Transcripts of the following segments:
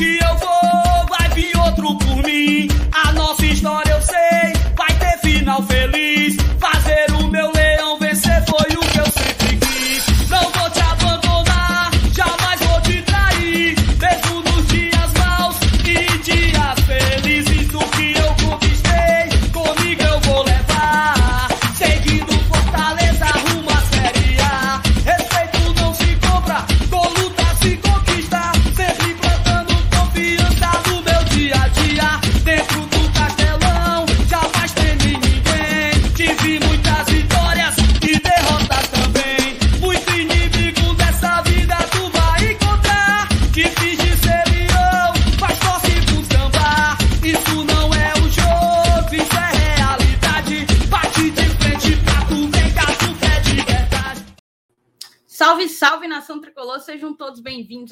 Tokyo.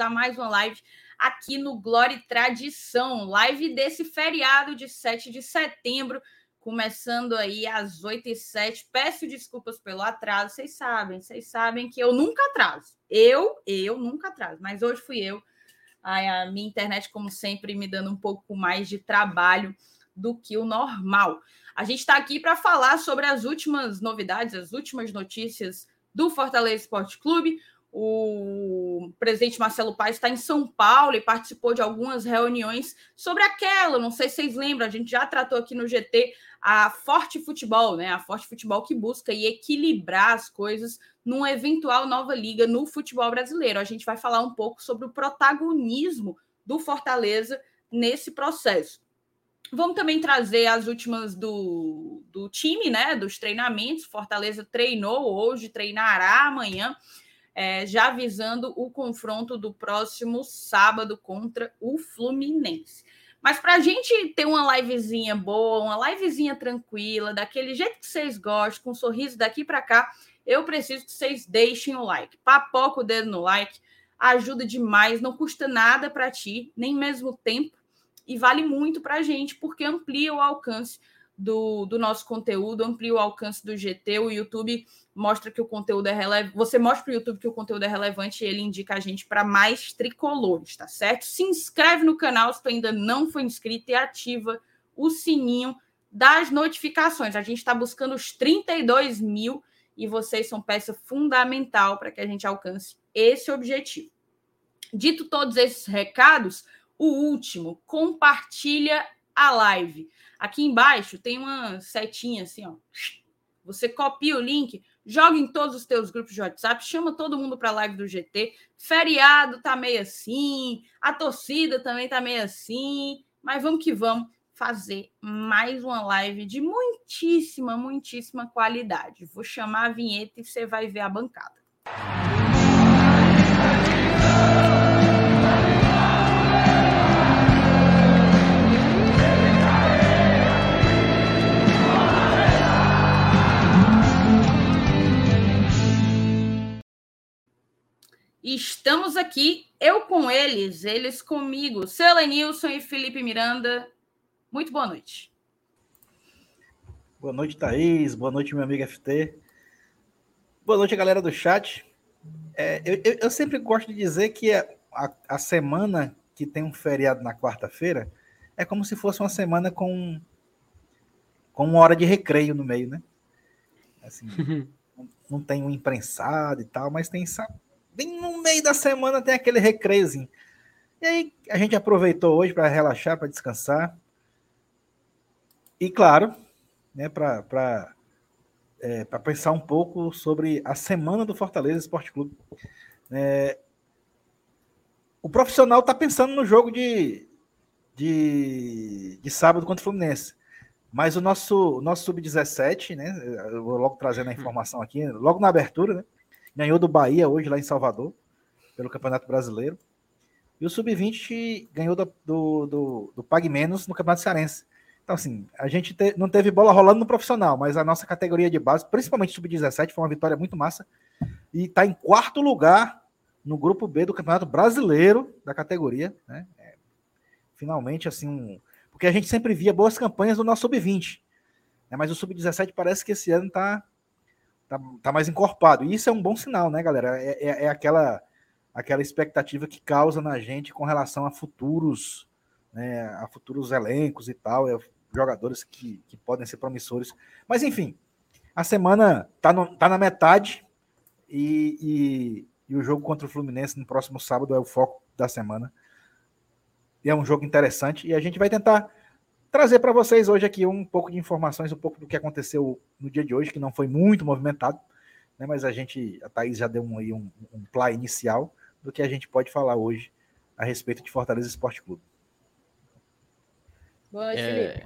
Mais uma live aqui no Glória e Tradição. Live desse feriado de 7 de setembro, começando aí às 8 e 7 Peço desculpas pelo atraso, vocês sabem, vocês sabem que eu nunca atraso. Eu, eu nunca atraso, mas hoje fui eu. Ai, a minha internet, como sempre, me dando um pouco mais de trabalho do que o normal. A gente está aqui para falar sobre as últimas novidades, as últimas notícias do Fortaleza Esporte Clube. O presidente Marcelo Paes está em São Paulo e participou de algumas reuniões sobre aquela, não sei se vocês lembram, a gente já tratou aqui no GT a Forte Futebol, né? A Forte Futebol que busca e equilibrar as coisas numa eventual nova liga no futebol brasileiro. A gente vai falar um pouco sobre o protagonismo do Fortaleza nesse processo. Vamos também trazer as últimas do, do time, né? Dos treinamentos. Fortaleza treinou hoje, treinará amanhã é, já visando o confronto do próximo sábado contra o Fluminense. Mas para a gente ter uma livezinha boa, uma livezinha tranquila, daquele jeito que vocês gostam, com um sorriso daqui para cá, eu preciso que vocês deixem o like. Papoca o dedo no like, ajuda demais, não custa nada para ti, nem mesmo tempo, e vale muito para a gente, porque amplia o alcance do, do nosso conteúdo, amplia o alcance do GT, o YouTube mostra que o conteúdo é relevante. Você mostra para o YouTube que o conteúdo é relevante e ele indica a gente para mais tricolores, tá certo? Se inscreve no canal se tu ainda não foi inscrito e ativa o sininho das notificações. A gente está buscando os 32 mil e vocês são peça fundamental para que a gente alcance esse objetivo. Dito todos esses recados, o último, compartilha a live. Aqui embaixo tem uma setinha assim, ó. Você copia o link, joga em todos os teus grupos de WhatsApp, chama todo mundo para a live do GT. Feriado tá meio assim, a torcida também tá meio assim, mas vamos que vamos fazer mais uma live de muitíssima, muitíssima qualidade. Vou chamar a vinheta e você vai ver a bancada. Estamos aqui, eu com eles, eles comigo, seu Lenilson e Felipe Miranda. Muito boa noite. Boa noite, Thaís. Boa noite, meu amigo FT. Boa noite, galera do chat. É, eu, eu, sempre gosto de dizer que a, a semana que tem um feriado na quarta-feira é como se fosse uma semana com, com uma hora de recreio no meio, né? Assim, não, não tem um imprensado e tal, mas tem bem no meio da semana tem aquele recreiozinho. E aí a gente aproveitou hoje para relaxar, para descansar. E claro, né, para é, pensar um pouco sobre a semana do Fortaleza Esporte Clube. É, o profissional está pensando no jogo de, de, de sábado contra o Fluminense. Mas o nosso, nosso sub-17, né? Eu vou logo trazendo a informação aqui, logo na abertura, né? Ganhou do Bahia hoje lá em Salvador, pelo Campeonato Brasileiro. E o Sub-20 ganhou do, do, do, do Pag Menos no Campeonato Cearense. Então, assim, a gente te, não teve bola rolando no profissional, mas a nossa categoria de base, principalmente Sub-17, foi uma vitória muito massa. E está em quarto lugar no grupo B do Campeonato Brasileiro da categoria. Né? É, finalmente, assim, um, porque a gente sempre via boas campanhas do nosso Sub-20. Né? Mas o Sub-17 parece que esse ano está tá, tá mais encorpado. E isso é um bom sinal, né, galera? É, é, é aquela, aquela expectativa que causa na gente com relação a futuros, né, a futuros elencos e tal, é, jogadores que, que podem ser promissores. Mas enfim, a semana tá, no, tá na metade e, e, e, o jogo contra o Fluminense no próximo sábado é o foco da semana. E é um jogo interessante e a gente vai tentar trazer para vocês hoje aqui um pouco de informações, um pouco do que aconteceu no dia de hoje, que não foi muito movimentado, né, mas a gente, a Thaís já deu um, um, um play inicial do que a gente pode falar hoje a respeito de Fortaleza Esporte Clube. Boa noite, é...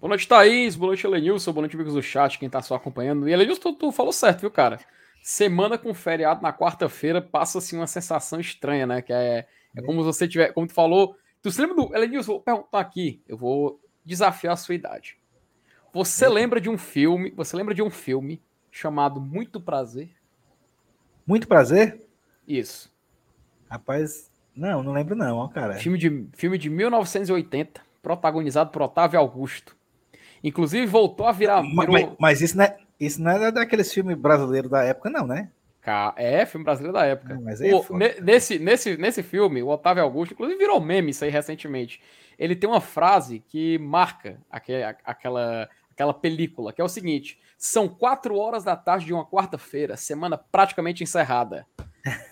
Boa noite, Thaís. Boa noite, Elenilson. Boa noite, amigos do chat, quem tá só acompanhando. E Elenilson, tu, tu falou certo, viu, cara? Semana com feriado na quarta-feira passa assim uma sensação estranha, né? Que é, é como se você tiver, como tu falou. Tu se lembra do. Elenilson, vou perguntar aqui, eu vou desafiar a sua idade. Você lembra de um filme? Você lembra de um filme chamado Muito Prazer? Muito Prazer? Isso. Rapaz, não, não lembro não, ó, cara. Filme de, filme de 1980, protagonizado por Otávio Augusto. Inclusive voltou a virar. Mas, mas, mas isso, não é, isso não é daqueles filmes brasileiros da época, não, né? É, filme brasileiro da época. É o, nesse, nesse, nesse filme, o Otávio Augusto, inclusive virou meme isso aí recentemente. Ele tem uma frase que marca aquela, aquela, aquela película, que é o seguinte: são quatro horas da tarde de uma quarta-feira, semana praticamente encerrada.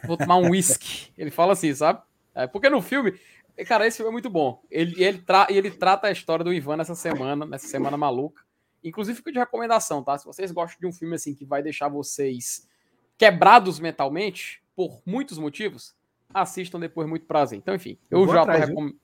Vou tomar um whisky. Ele fala assim, sabe? É, porque no filme, cara, esse filme é muito bom. Ele, ele, tra ele trata a história do Ivan nessa semana, nessa semana maluca. Inclusive, fica de recomendação, tá? Se vocês gostam de um filme assim que vai deixar vocês quebrados mentalmente, por muitos motivos, assistam depois muito prazer. Então, enfim, eu, eu já recomendo.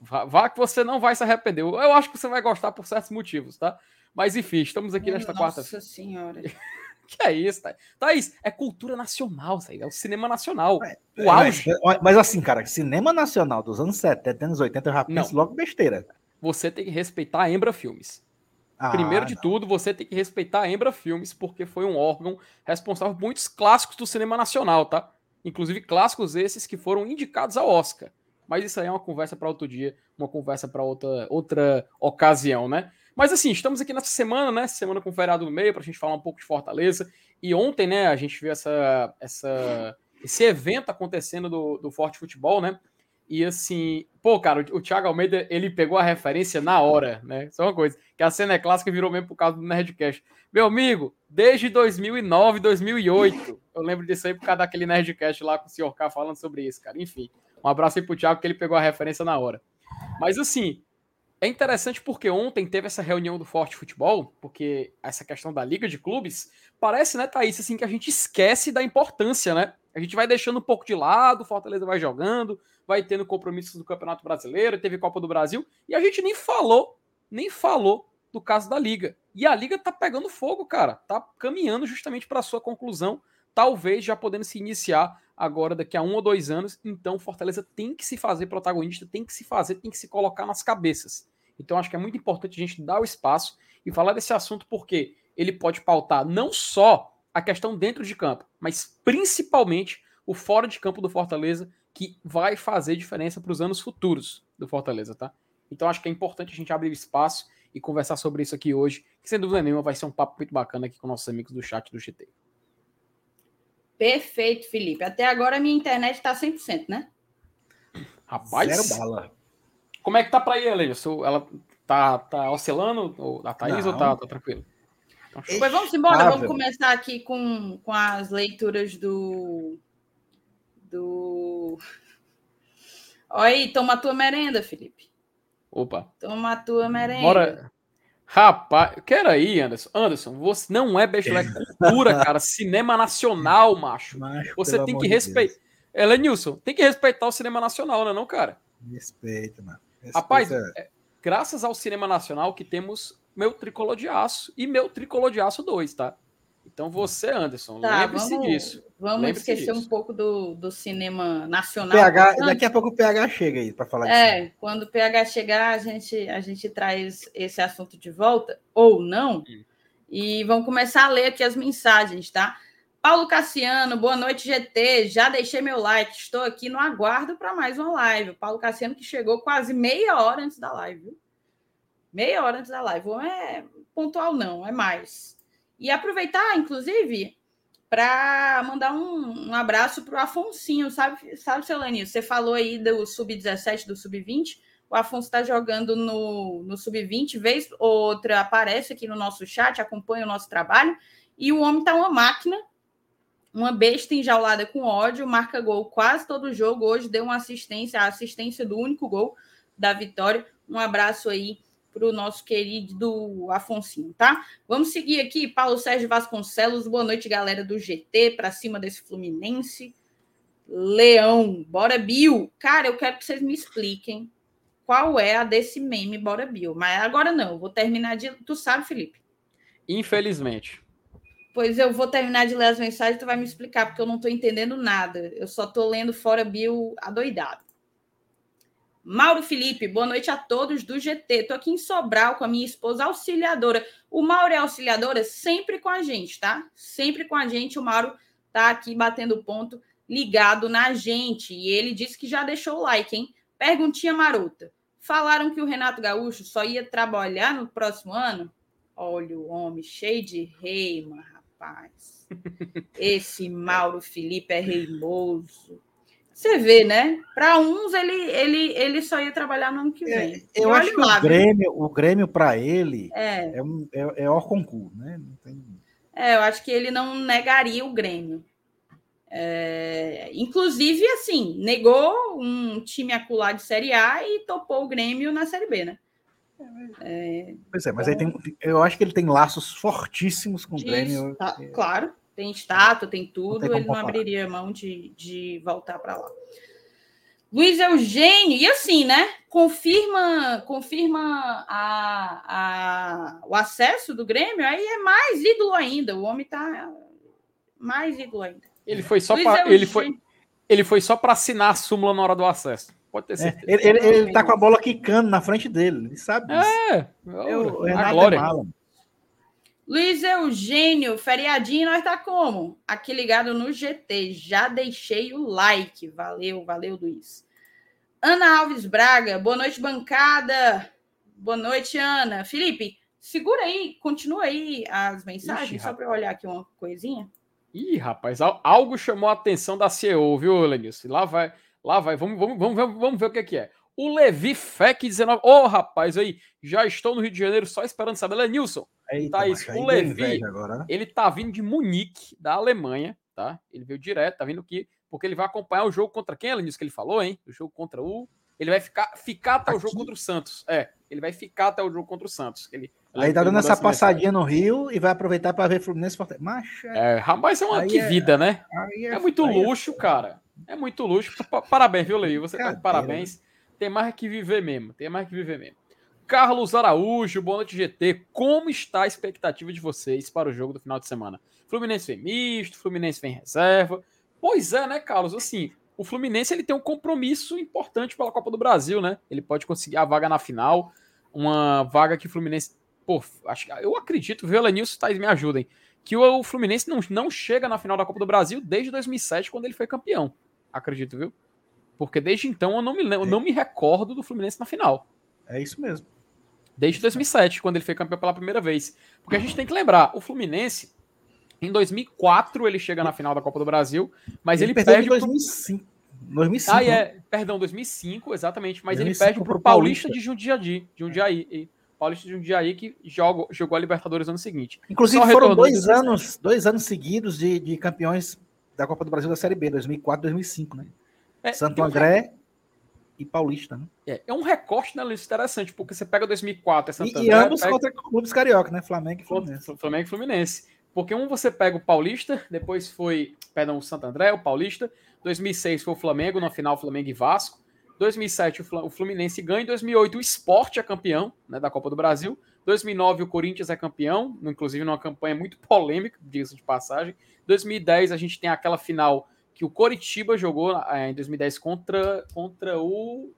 Vá que você não vai se arrepender. Eu acho que você vai gostar por certos motivos, tá? Mas enfim, estamos aqui nesta quarta. Nossa senhora. que é isso, Thaís? Thaís, é cultura nacional, Thaís, é o cinema nacional. É, o auge. Mas, mas, assim, cara, cinema nacional dos anos 70, anos 80, eu já penso não. logo besteira. Você tem que respeitar a Embra Filmes. Ah, Primeiro de não. tudo, você tem que respeitar a Embra Filmes, porque foi um órgão responsável por muitos clássicos do cinema nacional, tá? Inclusive clássicos esses que foram indicados ao Oscar. Mas isso aí é uma conversa para outro dia, uma conversa para outra, outra ocasião, né? Mas assim, estamos aqui nessa semana, né? Semana com feriado no meio, para a gente falar um pouco de Fortaleza. E ontem, né, a gente viu essa, essa, esse evento acontecendo do, do Forte Futebol, né? E assim, pô, cara, o, Thiago Almeida, ele pegou a referência na hora, né? Só uma coisa, que a cena é clássica virou mesmo por causa do Nerdcast. Meu amigo, desde 2009, 2008, eu lembro disso aí por causa daquele Nerdcast lá com o Sr. K falando sobre isso, cara. Enfim, um abraço aí pro Thiago, que ele pegou a referência na hora. Mas assim, é interessante porque ontem teve essa reunião do Forte Futebol, porque essa questão da Liga de Clubes, parece, né, Thaís, assim, que a gente esquece da importância, né? A gente vai deixando um pouco de lado, Fortaleza vai jogando, vai tendo compromissos do Campeonato Brasileiro, teve Copa do Brasil, e a gente nem falou, nem falou do caso da Liga. E a Liga tá pegando fogo, cara, tá caminhando justamente para sua conclusão, talvez já podendo se iniciar agora daqui a um ou dois anos. Então, Fortaleza tem que se fazer protagonista, tem que se fazer, tem que se colocar nas cabeças. Então, acho que é muito importante a gente dar o espaço e falar desse assunto, porque ele pode pautar não só a questão dentro de campo, mas principalmente o fora de campo do Fortaleza, que vai fazer diferença para os anos futuros do Fortaleza, tá? Então, acho que é importante a gente abrir espaço e conversar sobre isso aqui hoje, que sem dúvida nenhuma vai ser um papo muito bacana aqui com nossos amigos do chat do GT. Perfeito, Felipe. Até agora a minha internet está 100%, né? Rapaz. Zero bala. Como é que tá para aí, Alejo? Ela tá, tá oscilando? A Thaís Não. ou tá, tá tranquilo? Pois vamos embora, vamos começar aqui com, com as leituras do. Do. Olha aí, toma a tua merenda, Felipe. Opa. Toma a tua merenda. Bora. Rapaz, quero aí, Anderson. Anderson, você não é besta, é cultura, cara. Cinema nacional, macho. macho você tem que respeitar. De Ela Nilson, tem que respeitar o cinema nacional, não é não, cara? Respeita, mano. Respeita. Rapaz, é, graças ao cinema nacional que temos meu tricolor de aço e meu tricolor de aço 2, tá? Então você, Anderson, tá, lembre-se disso. Vamos lembre esquecer disso. um pouco do, do cinema nacional. PH, daqui a pouco o PH chega aí para falar É, disso. quando o PH chegar, a gente, a gente traz esse assunto de volta, ou não. Hum. E vamos começar a ler aqui as mensagens, tá? Paulo Cassiano, boa noite, GT. Já deixei meu like, estou aqui no aguardo para mais uma live. O Paulo Cassiano que chegou quase meia hora antes da live, viu? Meia hora antes da live. Não é pontual, não, é mais. E aproveitar, inclusive, para mandar um, um abraço para o Afonsinho, sabe, sabe, seu Leninho? Você falou aí do Sub-17, do Sub-20. O Afonso está jogando no, no Sub-20, vez ou outra aparece aqui no nosso chat, acompanha o nosso trabalho. E o homem está uma máquina, uma besta enjaulada com ódio, marca gol quase todo jogo. Hoje deu uma assistência, a assistência do único gol da vitória. Um abraço aí para o nosso querido Afonso, tá? Vamos seguir aqui, Paulo Sérgio Vasconcelos. Boa noite, galera do GT, para cima desse Fluminense. Leão, bora Bill. Cara, eu quero que vocês me expliquem qual é a desse meme Bora Bill. Mas agora não, vou terminar de. Tu sabe, Felipe? Infelizmente. Pois eu vou terminar de ler as mensagens tu vai me explicar, porque eu não estou entendendo nada. Eu só estou lendo fora Bill adoidado. Mauro Felipe, boa noite a todos do GT. Estou aqui em Sobral com a minha esposa auxiliadora. O Mauro é auxiliadora sempre com a gente, tá? Sempre com a gente. O Mauro tá aqui batendo ponto, ligado na gente. E ele disse que já deixou o like, hein? Perguntinha marota. Falaram que o Renato Gaúcho só ia trabalhar no próximo ano? Olha o homem cheio de reima, rapaz. Esse Mauro Felipe é reimoso. Você vê, né? Para uns ele, ele, ele só ia trabalhar no ano que é, vem. É, eu acho que lá, o Grêmio, o Grêmio para ele é, é, um, é, é concurso, né? Tem... É, eu acho que ele não negaria o Grêmio. É, inclusive, assim, negou um time acular de Série A e topou o Grêmio na Série B, né? É, pois é, mas então... aí tem, eu acho que ele tem laços fortíssimos com o Grêmio. Tá, claro tem estátua, tem tudo, não tem ele não abriria mão de, de voltar para lá. Luiz Eugênio, e assim, né? Confirma, confirma a, a, o acesso do Grêmio, aí é mais ídolo ainda. O homem tá mais ídolo ainda. Ele foi só para ele foi ele foi só para assinar a súmula na hora do acesso. Pode ter é, certeza. É, ele, ele, ele, tá com a bola quicando na frente dele, ele sabe disso. É, é o, a glória. É Luiz Eugênio, feriadinho, nós tá como? Aqui ligado no GT. Já deixei o like. Valeu, valeu, Luiz. Ana Alves Braga, boa noite, bancada. Boa noite, Ana. Felipe, segura aí, continua aí as mensagens, Ixi, só para eu olhar aqui uma coisinha. Ih, rapaz, algo chamou a atenção da CEO, viu, Lenilson? Lá vai, lá vai. Vamos, vamos, vamos, ver, vamos ver o que, que é. O Levi Fec 19. Ô, oh, rapaz, aí, já estou no Rio de Janeiro só esperando saber. Lenilson, Eita, tá isso. O Levi, agora, né? ele tá vindo de Munique, da Alemanha, tá? Ele veio direto, tá vindo aqui, porque ele vai acompanhar o jogo contra quem, Alanis, que ele falou, hein? O jogo contra o. Ele vai ficar, ficar até aqui? o jogo contra o Santos. É, ele vai ficar até o jogo contra o Santos. Ele, aí tá dando essa passadinha no Rio e vai aproveitar para ver Fluminense Fortaleza. Macha. É, rapaz, é uma que é, vida, né? É, é, muito é luxo, cara. É muito luxo. Parabéns, viu, Levi? Você tá de parabéns. Tem mais que viver mesmo. Tem mais que viver mesmo. Carlos Araújo, boa noite GT. Como está a expectativa de vocês para o jogo do final de semana? Fluminense vem misto, Fluminense vem reserva. Pois é, né, Carlos? Assim, o Fluminense ele tem um compromisso importante pela Copa do Brasil, né? Ele pode conseguir a vaga na final, uma vaga que o Fluminense, pô, acho, eu acredito, viu, Lenilson, Thais, me ajudem, que o Fluminense não, não chega na final da Copa do Brasil desde 2007, quando ele foi campeão. Acredito, viu? Porque desde então eu não me, eu não me recordo do Fluminense na final. É isso mesmo. Desde 2007, quando ele foi campeão pela primeira vez. Porque a gente tem que lembrar, o Fluminense, em 2004 ele chega na final da Copa do Brasil, mas ele, ele perde em 2005. 2005. Ah, é, perdão, 2005, exatamente, mas 2005 ele perde para o Paulista, Paulista de Jundiaí, Jundiaí, e Paulista de Jundiaí que joga, jogou a Libertadores no ano seguinte. Inclusive Só foram dois anos, dois anos seguidos de, de campeões da Copa do Brasil da Série B, 2004 2005, né? É, Santo André e Paulista, né? É, é um recorte na lista interessante, porque você pega 2004, é Santo e, e ambos pega... contra clubes carioca, né? Flamengo e Fluminense. Flamengo e Fluminense. Porque um você pega o Paulista, depois foi, perdão, o Santo André, o Paulista. 2006 foi o Flamengo, na final Flamengo e Vasco. 2007 o Fluminense ganha, em 2008 o Sport é campeão né, da Copa do Brasil. 2009 o Corinthians é campeão, inclusive numa campanha muito polêmica, disso de passagem. 2010 a gente tem aquela final que o Coritiba jogou é, em 2010 contra, contra o.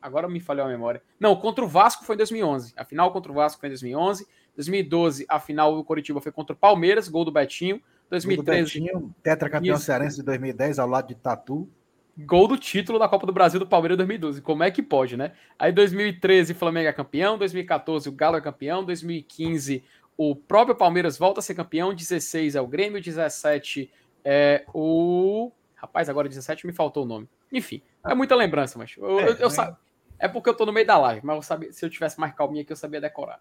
Agora me falhou a memória. Não, contra o Vasco foi em 2011. A final contra o Vasco foi em 2011. 2012, a final do Coritiba foi contra o Palmeiras, gol do Betinho. 2013. Gol do Betinho, tetracampeão cearense de 2010, ao lado de Tatu. Gol do título da Copa do Brasil do Palmeiras 2012. Como é que pode, né? Aí 2013, Flamengo é campeão. 2014, o Galo é campeão. 2015, o próprio Palmeiras volta a ser campeão, 16 é o Grêmio, 17 é o. Rapaz, agora 17 me faltou o nome. Enfim, é muita lembrança, mas eu, é, eu, eu né? é porque eu tô no meio da live, mas eu sabia, se eu tivesse mais calminha aqui, eu sabia decorar.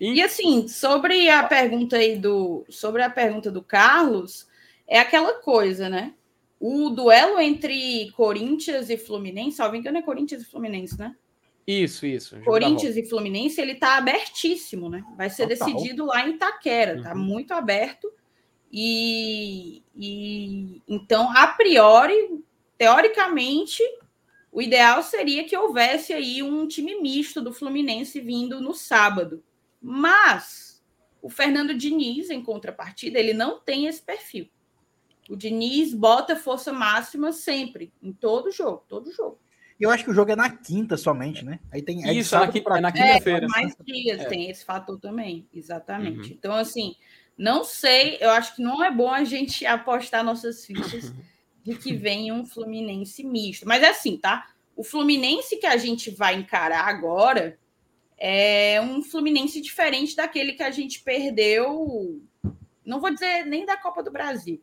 E... e assim, sobre a pergunta aí do. Sobre a pergunta do Carlos, é aquela coisa, né? O duelo entre Corinthians e Fluminense, salvo engano, é Corinthians e Fluminense, né? Isso, isso. Corinthians e Fluminense, ele tá abertíssimo, né? Vai ser Total. decidido lá em Itaquera, tá uhum. muito aberto. E, e então, a priori, teoricamente, o ideal seria que houvesse aí um time misto do Fluminense vindo no sábado. Mas o Fernando Diniz, em contrapartida, ele não tem esse perfil. O Diniz bota força máxima sempre, em todo jogo, todo jogo. Eu acho que o jogo é na quinta somente, né? Aí tem é isso, é na, quinta, é na quinta-feira. É, mais dias, é. tem esse fator também, exatamente. Uhum. Então, assim, não sei, eu acho que não é bom a gente apostar nossas fichas de que vem um Fluminense misto. Mas é assim, tá? O Fluminense que a gente vai encarar agora é um Fluminense diferente daquele que a gente perdeu, não vou dizer nem da Copa do Brasil,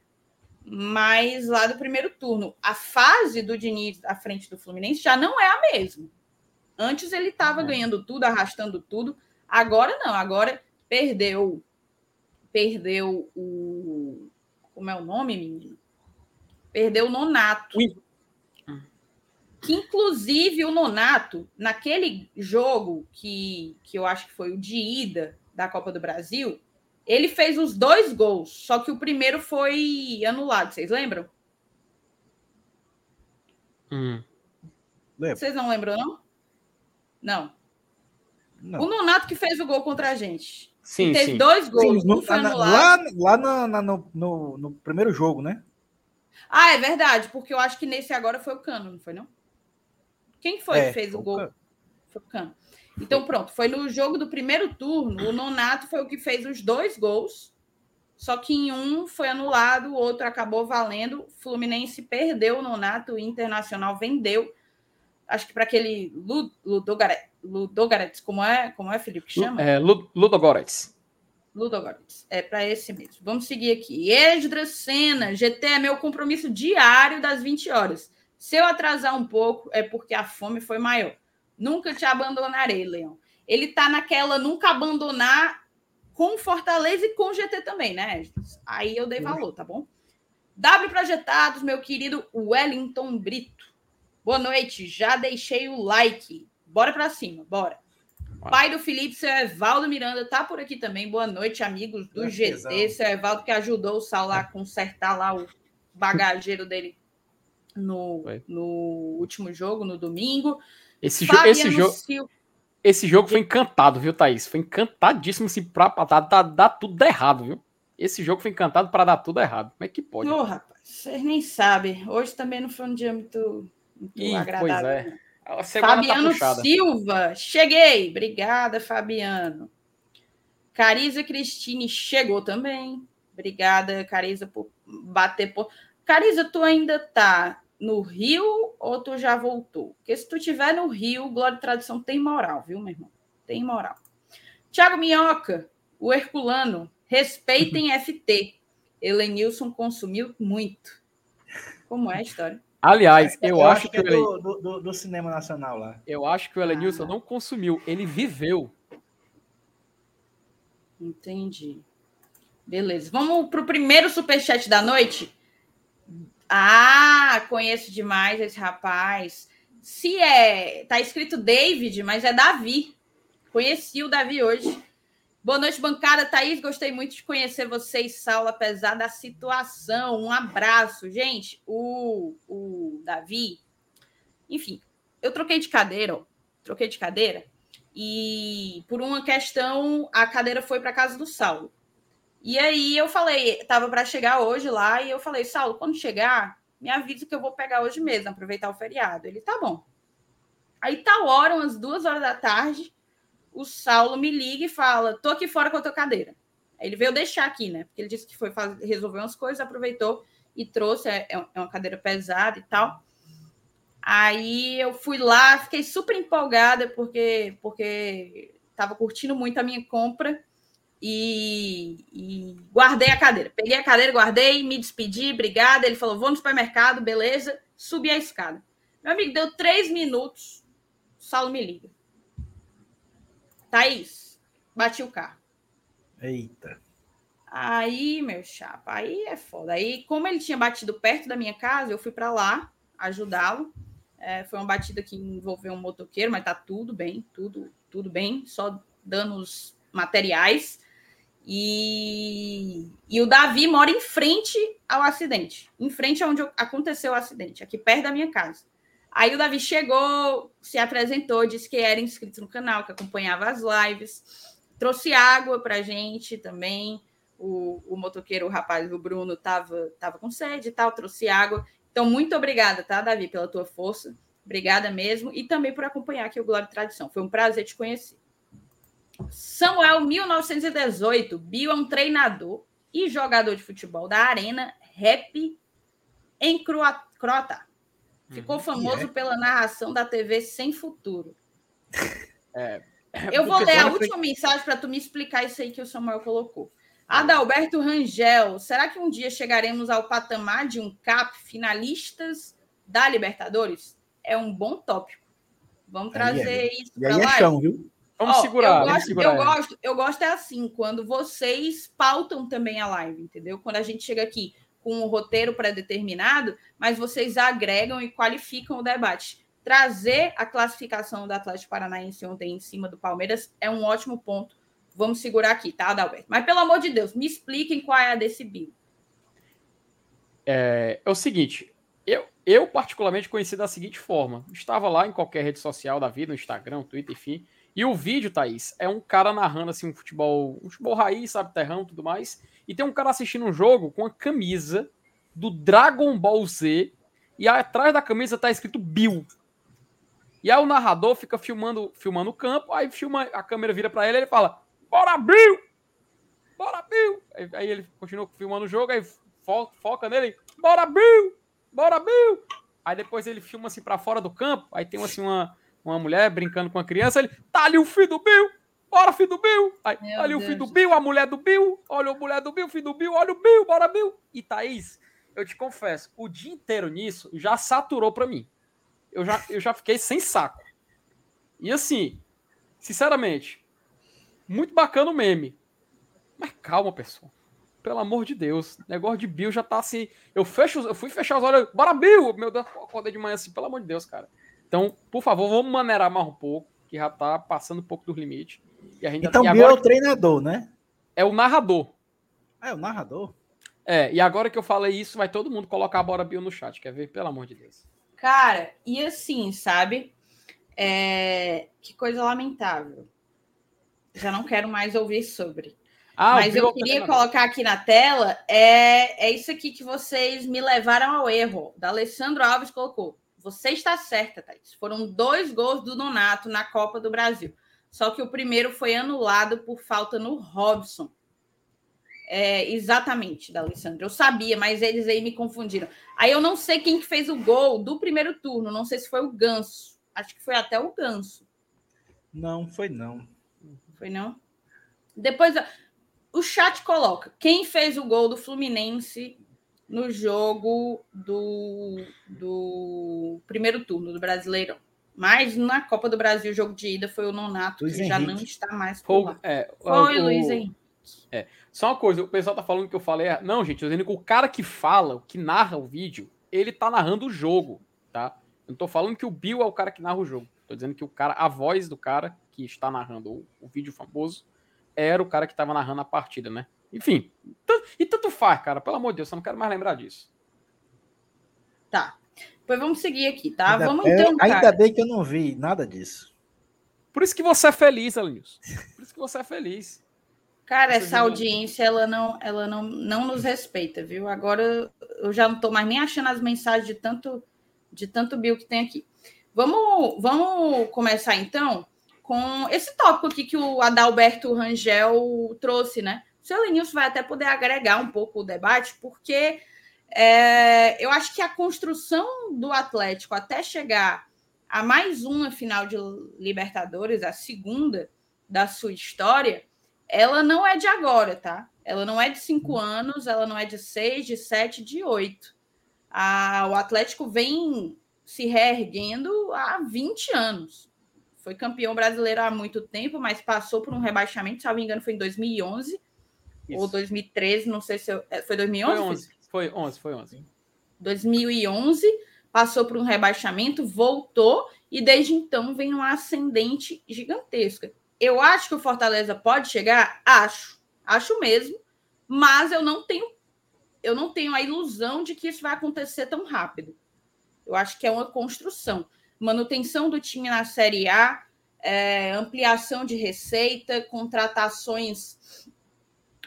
mas lá do primeiro turno, a fase do Diniz à frente do Fluminense já não é a mesma. Antes ele estava é. ganhando tudo, arrastando tudo. Agora não, agora perdeu perdeu o como é o nome, menino? Perdeu o Nonato. Ui. Que inclusive o Nonato, naquele jogo que, que eu acho que foi o de ida da Copa do Brasil, ele fez os dois gols, só que o primeiro foi anulado, vocês lembram? Hum. Vocês não lembram, não? Não. não. O Nonato que fez o gol contra a gente. Sim, teve sim. dois gols, sim, no, foi anulado. Lá, lá na, no, no, no, primeiro jogo, né? Ah, é verdade, porque eu acho que nesse agora foi o Cano, não foi, não? Quem foi é, que fez o gol? Cano. Foi o Cano. Então, pronto, foi no jogo do primeiro turno. O Nonato foi o que fez os dois gols. Só que em um foi anulado, o outro acabou valendo. Fluminense perdeu o Nonato, o Internacional vendeu. Acho que para aquele Ludogorets, Ludogorets, como é, como é, Felipe, que chama? É, Ludogorets. Ludogorets, é para esse mesmo. Vamos seguir aqui. Esdras Senna, GT é meu compromisso diário das 20 horas. Se eu atrasar um pouco, é porque a fome foi maior. Nunca te abandonarei, Leão. Ele tá naquela nunca abandonar com Fortaleza e com GT também, né? Aí eu dei valor, tá bom? W projetados, meu querido Wellington Brito. Boa noite, já deixei o like. Bora para cima, bora. Pai do Felipe, seu Evaldo Miranda, tá por aqui também. Boa noite, amigos do GT. Seu Evaldo que ajudou o Sal lá a consertar lá o bagageiro dele no, no último jogo, no domingo. Esse, jo esse jogo. Esse jogo foi encantado, viu, Thaís? Foi encantadíssimo assim, pra, pra dar, dar tudo errado, viu? Esse jogo foi encantado para dar tudo errado. Como é que pode? Ô, oh, rapaz, vocês nem sabem. Hoje também não foi um dia muito, muito Ih, agradável. Pois é. Tá Fabiano tá Silva, cheguei. Obrigada, Fabiano. Cariza Cristine chegou também. Obrigada, Cariza, por bater por. Cariza, tu ainda tá no Rio ou tu já voltou? Porque se tu tiver no Rio, Glória e Tradição tem moral, viu, meu irmão? Tem moral. Tiago Minhoca, o Herculano, respeitem FT. Helenilson consumiu muito. Como é a história? Aliás, eu, eu acho, acho, que, que é do, do, do, cinema nacional lá. Eu acho que o Helenilson ah, não consumiu, ele viveu. Entendi. Beleza. Vamos para o primeiro superchat da noite. Ah, conheço demais esse rapaz. Se é. Tá escrito David, mas é Davi. Conheci o Davi hoje. Boa noite, bancada. Thaís, gostei muito de conhecer vocês, Saulo, apesar da situação. Um abraço. Gente, o, o Davi. Enfim, eu troquei de cadeira, ó. Troquei de cadeira. E por uma questão, a cadeira foi para casa do Saulo. E aí eu falei, tava para chegar hoje lá, e eu falei, Saulo, quando chegar, me avisa que eu vou pegar hoje mesmo, aproveitar o feriado. Ele, tá bom. Aí tal hora, umas duas horas da tarde, o Saulo me liga e fala, tô aqui fora com a tua cadeira. Ele veio deixar aqui, né? Porque ele disse que foi fazer, resolver umas coisas, aproveitou e trouxe, é, é, é uma cadeira pesada e tal. Aí eu fui lá, fiquei super empolgada, porque, porque tava curtindo muito a minha compra e, e, guardei a cadeira. Peguei a cadeira, guardei, me despedi, obrigada. Ele falou: vou no supermercado, beleza. Subi a escada. Meu amigo, deu três minutos. O Saulo me liga. Thaís, bati o carro. Eita. Aí, meu chapa, aí é foda. Aí, como ele tinha batido perto da minha casa, eu fui para lá ajudá-lo. É, foi uma batida que envolveu um motoqueiro, mas tá tudo bem, tudo, tudo bem, só danos materiais. E, e o Davi mora em frente ao acidente, em frente aonde aconteceu o acidente, aqui perto da minha casa. Aí o Davi chegou, se apresentou, disse que era inscrito no canal, que acompanhava as lives, trouxe água para gente também. O, o motoqueiro, o rapaz, o Bruno, estava tava com sede e tal, trouxe água. Então, muito obrigada, tá, Davi, pela tua força. Obrigada mesmo. E também por acompanhar aqui o Glória e Tradição. Foi um prazer te conhecer. Samuel, 1918. Bio é um treinador e jogador de futebol da Arena Rap em Croatá. Ficou uhum. famoso é. pela narração da TV Sem Futuro. É, Eu vou ler a última foi... mensagem para tu me explicar isso aí que o Samuel colocou. Adalberto Rangel, será que um dia chegaremos ao patamar de um CAP finalistas da Libertadores? É um bom tópico. Vamos trazer aí é. isso para lá. É chão, viu? Vamos, segurar, eu gosto, segurar. Eu gosto, eu gosto é assim, quando vocês pautam também a live, entendeu? Quando a gente chega aqui com um roteiro pré-determinado, mas vocês agregam e qualificam o debate. Trazer a classificação do Atlético Paranaense ontem em cima do Palmeiras é um ótimo ponto. Vamos segurar aqui, tá, Adalberto? Mas pelo amor de Deus, me expliquem qual é a desse Bill. É, é o seguinte, eu, eu particularmente conheci da seguinte forma: estava lá em qualquer rede social da vida, no Instagram, Twitter, enfim e o vídeo, Thaís, é um cara narrando assim um futebol, um futebol raiz, sabe, terrão e tudo mais. E tem um cara assistindo um jogo com a camisa do Dragon Ball Z e atrás da camisa tá escrito Bill. E aí o narrador fica filmando, filmando o campo, aí filma, a câmera vira para ele ele fala: "Bora Bill! Bora Bill!" Aí, aí ele continua filmando o jogo, aí fo foca nele: "Bora Bill! Bora Bill!" Aí depois ele filma assim para fora do campo, aí tem assim uma uma mulher brincando com a criança, ele, tá ali o filho do Bill, bora filho do Bill, aí, tá ali Deus o filho do Bill, a mulher do Bill, olha a mulher do Bill, filho do Bill, olha o Bill, bora Bill. E Thaís, eu te confesso, o dia inteiro nisso já saturou para mim. Eu já, eu já fiquei sem saco. E assim, sinceramente, muito bacana o meme. Mas calma, pessoal. Pelo amor de Deus. Negócio de Bill já tá assim. Eu fecho, eu fui fechar os olhos. Bora, Bill! Meu Deus, acordei de manhã assim, pelo amor de Deus, cara. Então, por favor, vamos maneirar mais um pouco, que já tá passando um pouco do limite. E a gente então, Bill é o treinador, né? É o narrador. Ah, é o narrador? É, e agora que eu falei isso, vai todo mundo colocar a Bora Bill no chat, quer ver? Pelo amor de Deus. Cara, e assim, sabe? É... Que coisa lamentável. Já não quero mais ouvir sobre. Ah, Mas eu queria colocar aqui na tela, é, é isso aqui que vocês me levaram ao erro. Da Alessandro Alves colocou. Você está certa, Thaís. Foram dois gols do Nonato na Copa do Brasil. Só que o primeiro foi anulado por falta no Robson. É, exatamente, da Alessandra. Eu sabia, mas eles aí me confundiram. Aí eu não sei quem que fez o gol do primeiro turno. Não sei se foi o Ganso. Acho que foi até o Ganso. Não, foi não. Foi não? Depois o chat coloca quem fez o gol do Fluminense no jogo do, do primeiro turno do Brasileirão. Mas na Copa do Brasil, o jogo de ida foi o Nonato, Luiz que Henrique. já não está mais por lá. É, foi o, Luiz Henrique. É. Só uma coisa, o pessoal tá falando que eu falei. Não, gente, eu dizendo que o cara que fala, que narra o vídeo, ele tá narrando o jogo, tá? Eu não tô falando que o Bill é o cara que narra o jogo. Tô dizendo que o cara, a voz do cara que está narrando o, o vídeo famoso, era o cara que estava narrando a partida, né? Enfim, e tanto faz, cara. Pelo amor de Deus, eu não quero mais lembrar disso. Tá. Pois vamos seguir aqui, tá? Ainda vamos então, cara. Ainda bem que eu não vi nada disso. Por isso que você é feliz, Alinhos. Por isso que você é feliz. Cara, você essa audiência, ela não, ela não, não nos respeita, viu? Agora eu já não tô mais nem achando as mensagens de tanto, de tanto Bill que tem aqui. Vamos, vamos começar então com esse tópico aqui que o Adalberto Rangel trouxe, né? O seu Lenilson vai até poder agregar um pouco o debate, porque é, eu acho que a construção do Atlético até chegar a mais uma final de Libertadores, a segunda da sua história, ela não é de agora, tá? Ela não é de cinco anos, ela não é de seis, de sete, de oito. A, o Atlético vem se reerguendo há 20 anos. Foi campeão brasileiro há muito tempo, mas passou por um rebaixamento, se não me engano, foi em 2011 Isso. ou 2013, não sei se eu, é, foi 2011. Foi 11, foi 11, foi 11. 2011 passou por um rebaixamento, voltou e desde então vem uma ascendente gigantesca. Eu acho que o Fortaleza pode chegar, acho, acho mesmo, mas eu não tenho eu não tenho a ilusão de que isso vai acontecer tão rápido. Eu acho que é uma construção. Manutenção do time na Série A, é, ampliação de receita, contratações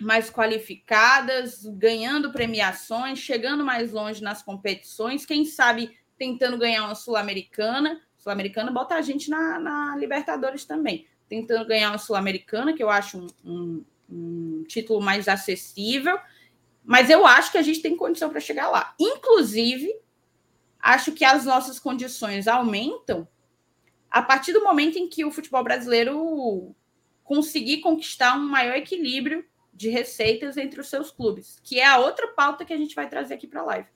mais qualificadas, ganhando premiações, chegando mais longe nas competições, quem sabe tentando ganhar uma Sul-Americana. Sul-Americana bota a gente na, na, Libertadores também. Tentando ganhar uma Sul-Americana, que eu acho um, um, um título mais acessível. Mas eu acho que a gente tem condição para chegar lá. Inclusive, acho que as nossas condições aumentam a partir do momento em que o futebol brasileiro conseguir conquistar um maior equilíbrio de receitas entre os seus clubes, que é a outra pauta que a gente vai trazer aqui para a live,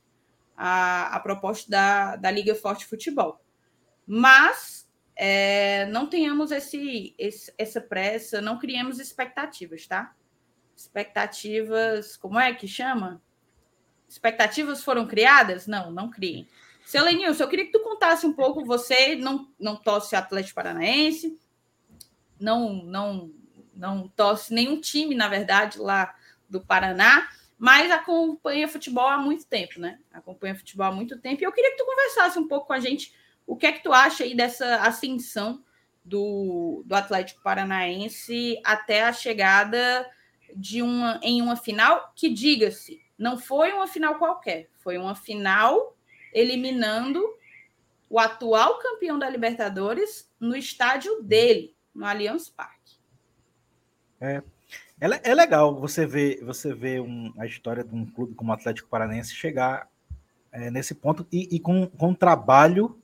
a, proposta da, da Liga Forte Futebol. Mas é, não tenhamos esse, esse, essa pressa, não criemos expectativas, tá? Expectativas, como é que chama? Expectativas foram criadas? Não, não criem. Seu Lenilson, eu queria que tu contasse um pouco, você não, não torce Atlético Paranaense, não, não não torce nenhum time, na verdade, lá do Paraná, mas acompanha futebol há muito tempo, né? Acompanha futebol há muito tempo. E eu queria que tu conversasse um pouco com a gente o que é que tu acha aí dessa ascensão do, do Atlético Paranaense até a chegada de uma em uma final que, diga-se, não foi uma final qualquer, foi uma final eliminando o atual campeão da Libertadores no estádio dele, no Allianz Parque. É, é, é legal você ver, você ver um, a história de um clube como o Atlético Paranense chegar é, nesse ponto e, e, com, com um trabalho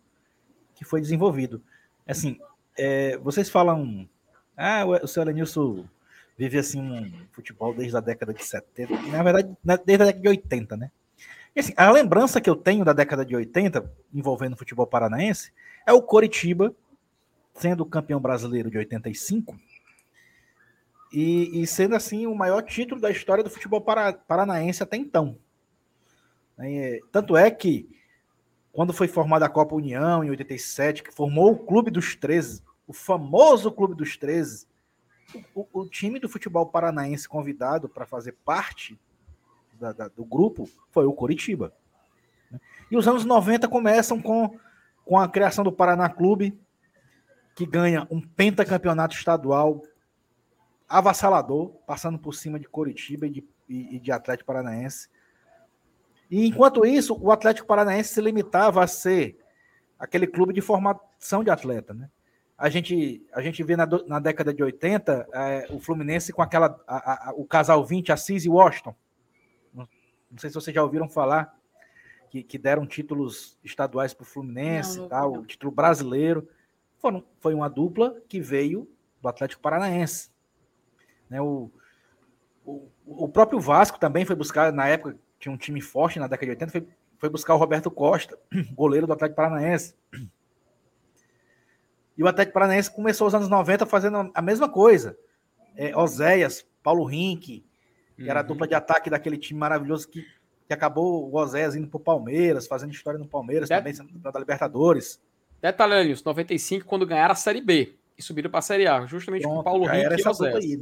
que foi desenvolvido. Assim, é, vocês falam, ah, o senhor Lenilson vive assim um futebol desde a década de 70, na verdade, desde a década de 80, né? E, assim, a lembrança que eu tenho da década de 80, envolvendo o futebol paranaense, é o Coritiba sendo campeão brasileiro de 85 e, e, sendo assim o maior título da história do futebol para, paranaense até então. É, tanto é que, quando foi formada a Copa União, em 87, que formou o Clube dos 13, o famoso Clube dos 13, o, o, o time do futebol paranaense convidado para fazer parte da, da, do grupo foi o Coritiba. Né? E os anos 90 começam com, com a criação do Paraná Clube, que ganha um pentacampeonato estadual avassalador, passando por cima de Coritiba e de, e, de Atlético Paranaense. E enquanto isso, o Atlético Paranaense se limitava a ser aquele clube de formação de atleta, né? A gente, a gente vê na, na década de 80 é, o Fluminense com aquela a, a, o casal 20, Assis e Washington. Não, não, sei se vocês já ouviram falar que, que deram títulos estaduais para o Fluminense, não, não, tal, título brasileiro. Foram, foi uma dupla que veio do Atlético Paranaense. Né? O, o, o próprio Vasco também foi buscar, na época, tinha um time forte na década de 80, foi, foi buscar o Roberto Costa, goleiro do Atlético Paranaense. E o Atlético Paranaense começou os anos 90 fazendo a mesma coisa. É, Oséias, Paulo Rink, que uhum. era a uhum. dupla de ataque daquele time maravilhoso que, que acabou o Oséias indo para o Palmeiras, fazendo história no Palmeiras, também sendo campeão da Libertadores. Detalhe, isso, 95, quando ganharam a Série B e subiram para a Série A, justamente Pronto, com o Paulo Rink e Oséias.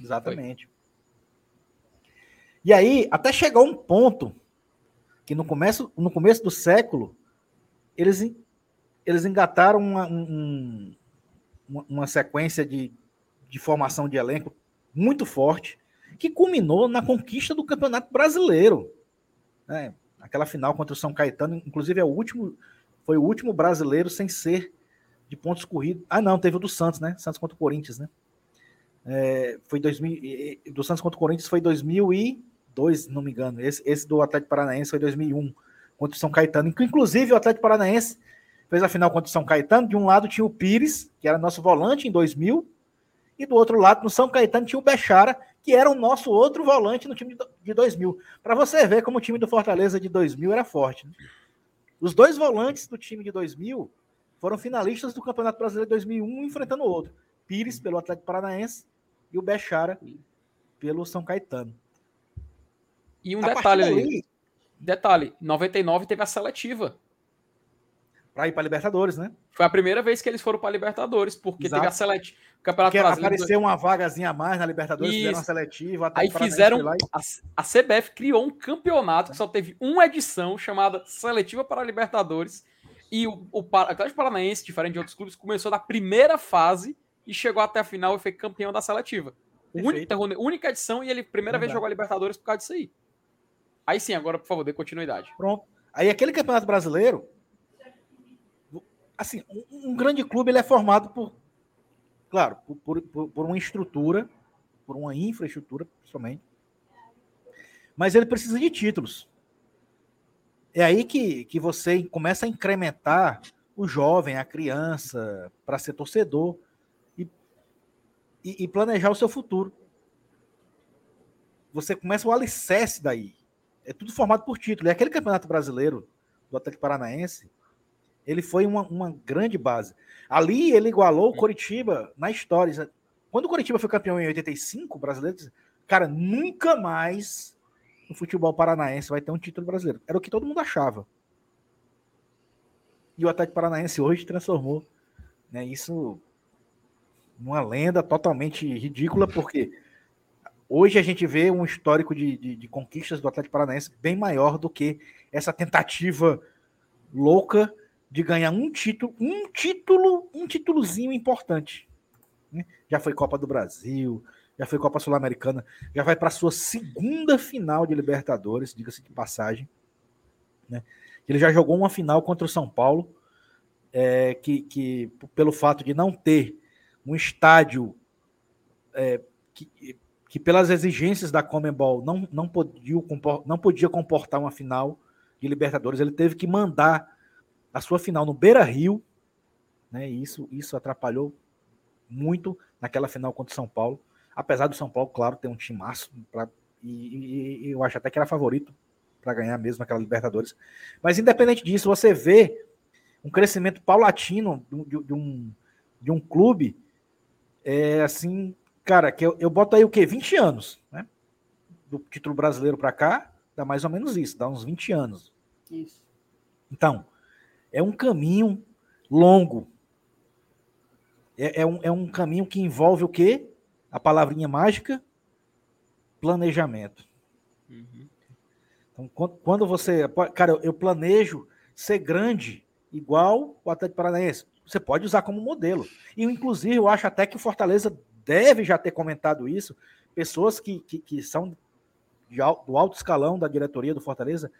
Exatamente. Foi. E aí, até chegar um ponto que no começo, no começo do século, eles, eles engataram uma, um, uma sequência de, de formação de elenco muito forte, que culminou na conquista do Campeonato Brasileiro. Né? Aquela final contra o São Caetano, inclusive é o último, foi o último brasileiro sem ser de pontos corridos. Ah, não, teve o do Santos, né? Santos contra o Corinthians, né? É, foi 2000, do Santos contra o Corinthians foi 2002, não me engano. Esse, esse do Atlético Paranaense foi 2001 contra o São Caetano. Inclusive o Atlético Paranaense fez a final contra o São Caetano. De um lado tinha o Pires, que era nosso volante em 2000, E do outro lado, no São Caetano, tinha o Bechara, que era o nosso outro volante no time de 2000. Para você ver como o time do Fortaleza de 2000 era forte. Né? Os dois volantes do time de 2000 foram finalistas do Campeonato Brasileiro de 2001, enfrentando o outro. Pires, pelo Atlético Paranaense, e o Bechara, pelo São Caetano. E um a detalhe aí. Detalhe, 99 teve a seletiva. Para ir para Libertadores, né? Foi a primeira vez que eles foram para Libertadores, porque Exato. teve a seletiva. Campeonato porque Brasileiro. Apareceu uma vagazinha a mais na Libertadores, Isso. fizeram uma seletiva. Aí fizeram. E... A, a, CBF criou um campeonato que só teve uma edição chamada Seletiva para Libertadores. E o, o, o Atlético Paranaense, diferente de outros clubes, começou na primeira fase e chegou até a final e foi campeão da seletiva. Única, única edição e ele primeira vez jogou a Libertadores por causa disso aí. Aí sim, agora, por favor, dê continuidade. Pronto. Aí aquele campeonato brasileiro, assim, um, um grande clube ele é formado por, claro, por, por, por uma estrutura, por uma infraestrutura, principalmente. Mas ele precisa de títulos. É aí que, que você começa a incrementar o jovem, a criança, para ser torcedor e, e, planejar o seu futuro. Você começa o alicerce daí é tudo formado por título. E aquele campeonato brasileiro do Atlético Paranaense, ele foi uma, uma grande base. Ali ele igualou o Coritiba na história. Quando o Coritiba foi campeão em 85, brasileiro, cara, nunca mais no futebol paranaense vai ter um título brasileiro. Era o que todo mundo achava. E o Atlético Paranaense hoje transformou né, isso numa lenda totalmente ridícula, porque Hoje a gente vê um histórico de, de, de, conquistas do Atlético Paranaense bem maior do que essa tentativa louca de ganhar um título, um título, um títulozinho importante. Né? Já foi Copa do Brasil, já foi Copa Sul-Americana, já vai para sua segunda final de Libertadores, diga-se de passagem. Né? Ele já jogou uma final contra o São Paulo, é, que, que pelo fato de não ter um estádio é, que, que pelas exigências da Comembol não, não, podia, não podia comportar uma final de Libertadores, ele teve que mandar a sua final no Beira Rio, né? E isso, isso atrapalhou muito naquela final contra o São Paulo. Apesar do São Paulo, claro, ter um time pra, e, e, eu acho até que era favorito para ganhar mesmo aquela Libertadores. Mas independente disso, você vê um crescimento paulatino de, de um, de um clube é, assim cara, que eu, eu boto aí o quê? 20 anos, né? Do título brasileiro para cá, dá mais ou menos isso, dá uns 20 anos. Isso. Então, é um caminho longo. É, é, um, é um caminho que envolve o quê? A palavrinha mágica, planejamento. Uhum. Então, quando você. Cara, eu planejo ser grande, igual o Atlético Paranaense. Você pode usar como modelo. E, inclusive, eu acho até que o Fortaleza deve já ter comentado isso, pessoas que, que, que são de, do alto escalão da diretoria do Fortaleza,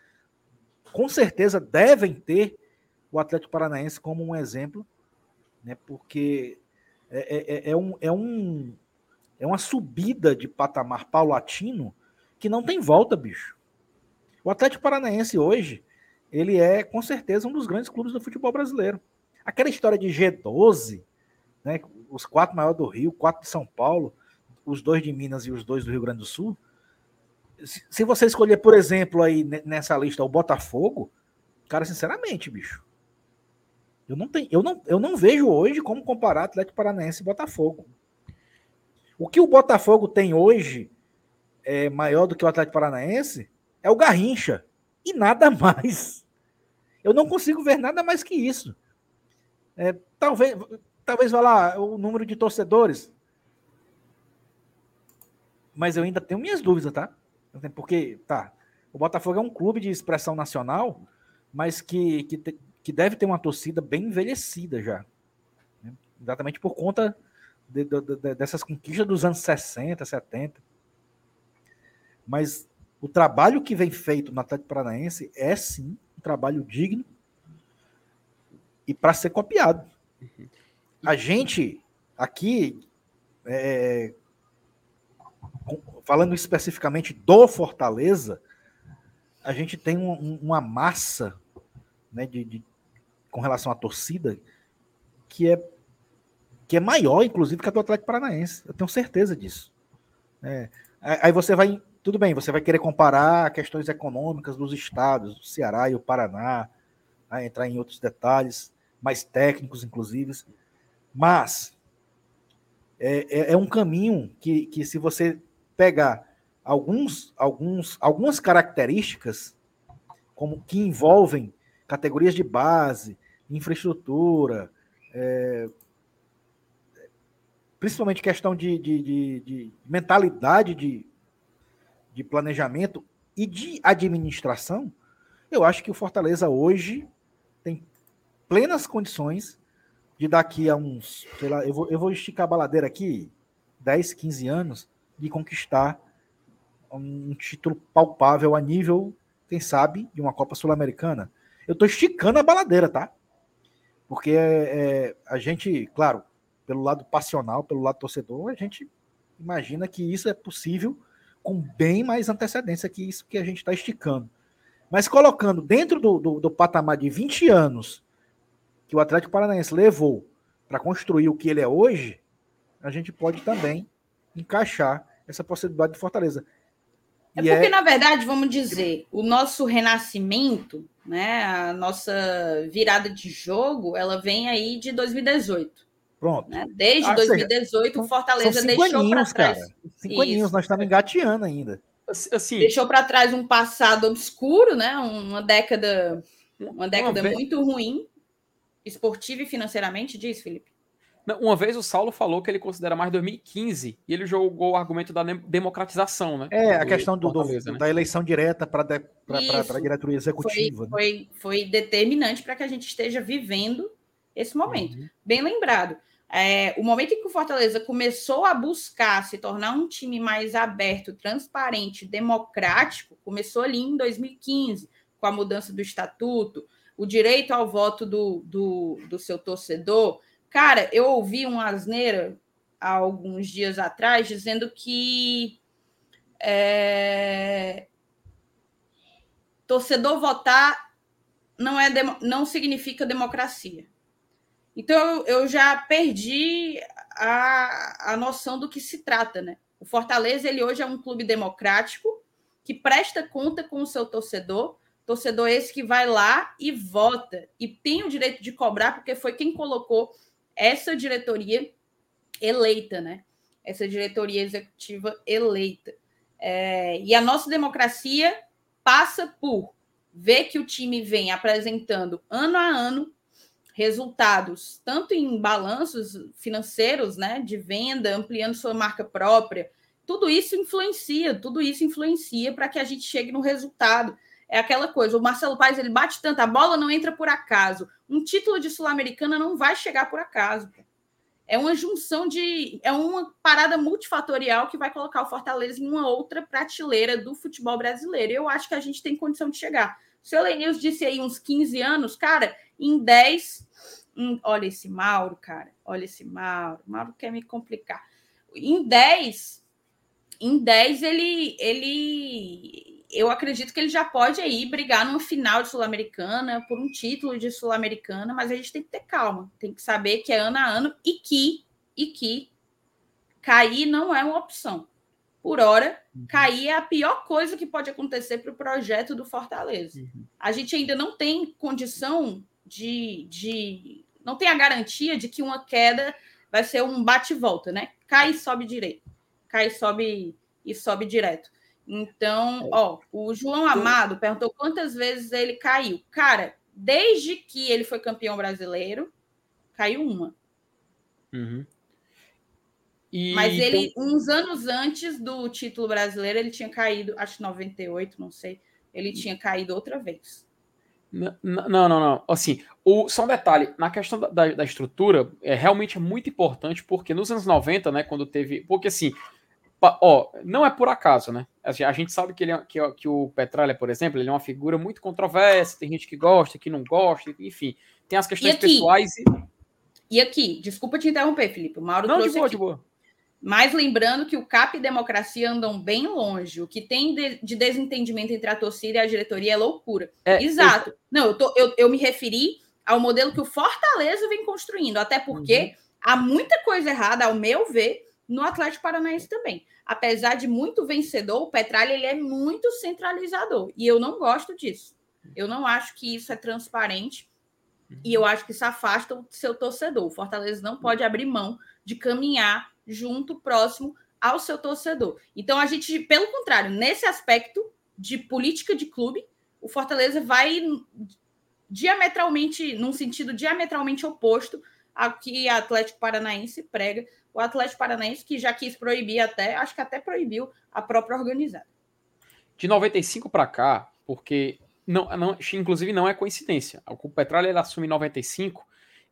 com certeza devem ter o Atlético Paranaense como um exemplo, né, porque é, é, é, é, um, é, um, é uma subida de patamar paulatino que não tem volta, bicho. O Atlético Paranaense hoje, ele é com certeza um dos grandes clubes do futebol brasileiro. Aquela história de G12, né, os quatro maiores do Rio, quatro de São Paulo, os dois de Minas e os dois do Rio Grande do Sul. Se, você escolher, por exemplo, aí nessa lista o Botafogo, cara, sinceramente, bicho, eu não, tenho, eu não, eu não vejo hoje como comparar Atlético Paranaense e Botafogo. O que o Botafogo tem hoje é maior do que o Atlético Paranaense é o Garrincha. E nada mais. Eu não consigo ver nada mais que isso. É, talvez, Talvez vá lá o número de torcedores. Mas eu ainda tenho minhas dúvidas, tá? Porque, tá, o Botafogo é um clube de expressão nacional, mas que, que, te, que deve ter uma torcida bem envelhecida já. Né? Exatamente por conta de, de, de, dessas conquistas dos anos 60, 70. Mas o trabalho que vem feito no Atlético Paranaense é sim um trabalho digno e para ser copiado. Uhum. A gente aqui, é, falando especificamente do Fortaleza, a gente tem um, uma massa né, de, de, com relação à torcida que é, que é maior, inclusive, que a do Atlético Paranaense. Eu tenho certeza disso. É, aí você vai, tudo bem, você vai querer comparar questões econômicas dos estados, do Ceará e o Paraná, entrar em outros detalhes, mais técnicos, inclusive. Mas é, é, é um caminho que, que, se você pegar alguns, alguns, algumas características como que envolvem categorias de base, infraestrutura, é, principalmente questão de, de, de, de mentalidade de, de planejamento e de administração, eu acho que o Fortaleza hoje tem plenas condições de daqui a uns, sei lá, eu vou, eu vou esticar a baladeira aqui, 10, 15 anos, de conquistar um título palpável a nível, quem sabe, de uma Copa Sul-Americana. Eu estou esticando a baladeira, tá? Porque é, a gente, claro, pelo lado passional, pelo lado torcedor, a gente imagina que isso é possível com bem mais antecedência que isso que a gente está esticando. Mas colocando dentro do, do, do patamar de 20 anos que o Atlético Paranaense levou para construir o que ele é hoje, a gente pode também encaixar essa possibilidade de Fortaleza. É porque, é... na verdade, vamos dizer, o nosso renascimento, né, a nossa virada de jogo, ela vem aí de 2018. Pronto. Né? Desde ah, 2018, seja, o Fortaleza deixou para trás. Cara. Cinco Isso. aninhos, nós estamos engateando ainda. Assim, deixou para trás um passado obscuro, né? Uma década, uma década uma muito ruim esportivo e financeiramente diz, Felipe? Uma vez o Saulo falou que ele considera mais 2015 e ele jogou o argumento da democratização, né? É, a questão do, do né? da eleição direta para a diretoria executiva. Foi, né? foi, foi determinante para que a gente esteja vivendo esse momento. Uhum. Bem lembrado. É, o momento em que o Fortaleza começou a buscar se tornar um time mais aberto, transparente, democrático, começou ali em 2015, com a mudança do estatuto, o direito ao voto do, do, do seu torcedor. Cara, eu ouvi uma asneira há alguns dias atrás dizendo que é, torcedor votar não, é, não significa democracia. Então eu já perdi a, a noção do que se trata, né? O Fortaleza ele hoje é um clube democrático que presta conta com o seu torcedor, Torcedor esse que vai lá e vota e tem o direito de cobrar, porque foi quem colocou essa diretoria eleita, né? Essa diretoria executiva eleita. É, e a nossa democracia passa por ver que o time vem apresentando ano a ano resultados, tanto em balanços financeiros, né, de venda, ampliando sua marca própria. Tudo isso influencia, tudo isso influencia para que a gente chegue no resultado é aquela coisa, o Marcelo Paes ele bate tanto, a bola não entra por acaso. Um título de Sul-Americana não vai chegar por acaso. É uma junção de. É uma parada multifatorial que vai colocar o Fortaleza em uma outra prateleira do futebol brasileiro. Eu acho que a gente tem condição de chegar. O seu Lenils disse aí uns 15 anos, cara, em 10. Em, olha esse Mauro, cara. Olha esse Mauro. Mauro quer me complicar. Em 10, em 10 ele, ele eu acredito que ele já pode aí brigar numa final de Sul-Americana, por um título de Sul-Americana, mas a gente tem que ter calma, tem que saber que é ano a ano e que, e que cair não é uma opção. Por hora, uhum. cair é a pior coisa que pode acontecer para o projeto do Fortaleza. Uhum. A gente ainda não tem condição de, de. Não tem a garantia de que uma queda vai ser um bate-volta, né? Cai e sobe direito. Cai e sobe e sobe direto. Então, é. ó, o João Amado perguntou quantas vezes ele caiu. Cara, desde que ele foi campeão brasileiro, caiu uma. Uhum. E Mas ele, tem... uns anos antes do título brasileiro, ele tinha caído, acho 98, não sei. Ele tinha caído outra vez. Não, não, não. Assim, o, só um detalhe, na questão da, da, da estrutura, é realmente é muito importante, porque nos anos 90, né, quando teve. Porque assim, Ó, não é por acaso, né? Assim, a gente sabe que, ele é, que, que, o Petralha, por exemplo, ele é uma figura muito controversa, tem gente que gosta, que não gosta, enfim. Tem as questões e pessoais e... E aqui, desculpa te interromper, Felipe, o Mauro não, trouxe de boa, aqui. de boa. Mas lembrando que o CAP e democracia andam bem longe. O que tem de, de desentendimento entre a torcida e a diretoria é loucura. É, Exato. Eu... Não, eu, tô, eu, eu me referi ao modelo que o Fortaleza vem construindo, até porque... Uhum há muita coisa errada, ao meu ver, no Atlético Paranaense também. Apesar de muito vencedor, o Petralha ele é muito centralizador. E eu não gosto disso. Eu não acho que isso é transparente. E eu acho que isso afasta o seu torcedor. O Fortaleza não pode abrir mão de caminhar junto, próximo ao seu torcedor. Então, a gente, pelo contrário, nesse aspecto de política de clube, o Fortaleza vai diametralmente, num sentido diametralmente oposto ao que a Atlético Paranaense prega. O Atlético Paranaense, que já quis proibir até, acho que até proibiu a própria organizada. De 95 para cá, porque não, não, inclusive não é coincidência. O Petralha ele assume em 95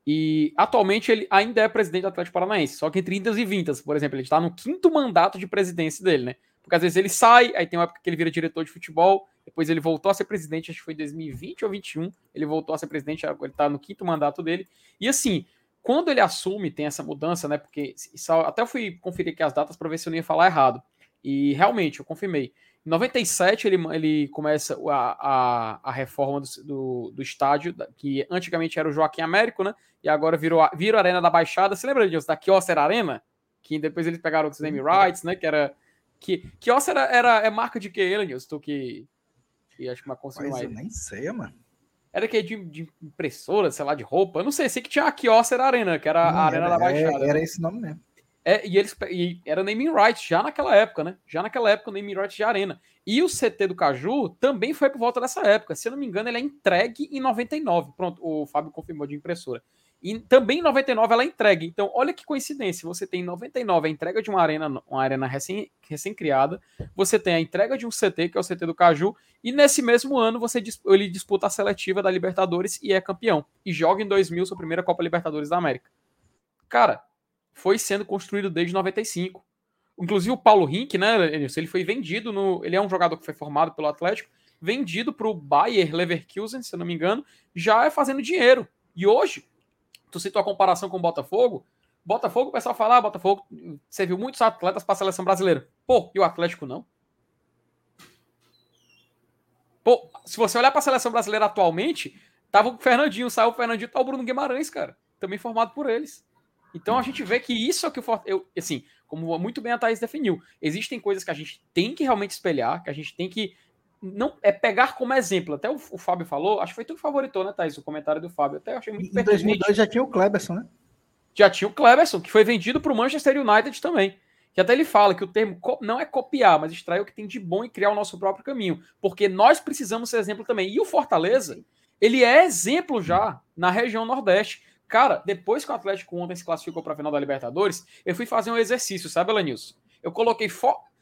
e atualmente ele ainda é presidente do Atlético Paranaense, só que em 30 e 20, por exemplo, ele está no quinto mandato de presidência dele, né? Porque às vezes ele sai, aí tem uma época que ele vira diretor de futebol, depois ele voltou a ser presidente, acho que foi em 2020 ou 2021, ele voltou a ser presidente, ele está no quinto mandato dele. E assim, quando ele assume, tem essa mudança, né? Porque até eu fui conferir aqui as datas para ver se eu não ia falar errado. E realmente, eu confirmei. Em 97, ele, ele começa a, a, a reforma do, do, do, estádio, que antigamente era o Joaquim Américo, né? E agora virou, virou a Arena da Baixada. Você lembra disso? Da Kyocera Arena? Que depois eles pegaram os name rights, né? Que era que, que era, era, é marca de que, Elanius? Tu que, que acho que uma mais. Eu nem sei, mano. Era que de, de impressora, sei lá, de roupa. Eu não sei, sei que tinha a Kyocera Arena, que era não, a Arena era, da Baixada. Era, era esse nome mesmo. É, e eles e era naming rights já naquela época, né? Já naquela época o naming rights de Arena. E o CT do Caju também foi por volta dessa época. Se eu não me engano, ele é entregue em 99. Pronto, o Fábio confirmou de impressora. E também em 99 ela entregue. Então, olha que coincidência. Você tem em 99 a entrega de uma arena, uma arena recém, recém-criada. Você tem a entrega de um CT, que é o CT do Caju. E nesse mesmo ano, você ele disputa a seletiva da Libertadores e é campeão. E joga em 2000 sua primeira Copa Libertadores da América. Cara, foi sendo construído desde 95. Inclusive o Paulo Rink, né, ele foi vendido no. Ele é um jogador que foi formado pelo Atlético, vendido para o Bayer Leverkusen, se eu não me engano, já é fazendo dinheiro. E hoje, tu citou a comparação com o Botafogo. Botafogo, o pessoal fala, ah, Botafogo, você viu muitos atletas para a seleção brasileira. Pô, e o Atlético não? Pô, se você olhar para a seleção brasileira atualmente, tava o Fernandinho, saiu o Fernandinho, tá o Bruno Guimarães, cara. Também formado por eles. Então a gente vê que isso é o que o eu, assim, como muito bem a Thaís definiu, existem coisas que a gente tem que realmente espelhar, que a gente tem que não é pegar como exemplo. Até o, o, Fábio falou, acho que foi tu que favoritou, né, Thaís? O comentário do Fábio. Até achei muito Em 2002 já tinha o Kleberson, né? Já tinha o Kleberson, que foi vendido para o Manchester United também. Que até ele fala que o termo não é copiar, mas extrair o que tem de bom e criar o nosso próprio caminho. Porque nós precisamos ser exemplo também. E o Fortaleza, ele é exemplo já na região Nordeste. Cara, depois que o Atlético ontem se classificou para a final da Libertadores, eu fui fazer um exercício, sabe, Elenilson? Eu coloquei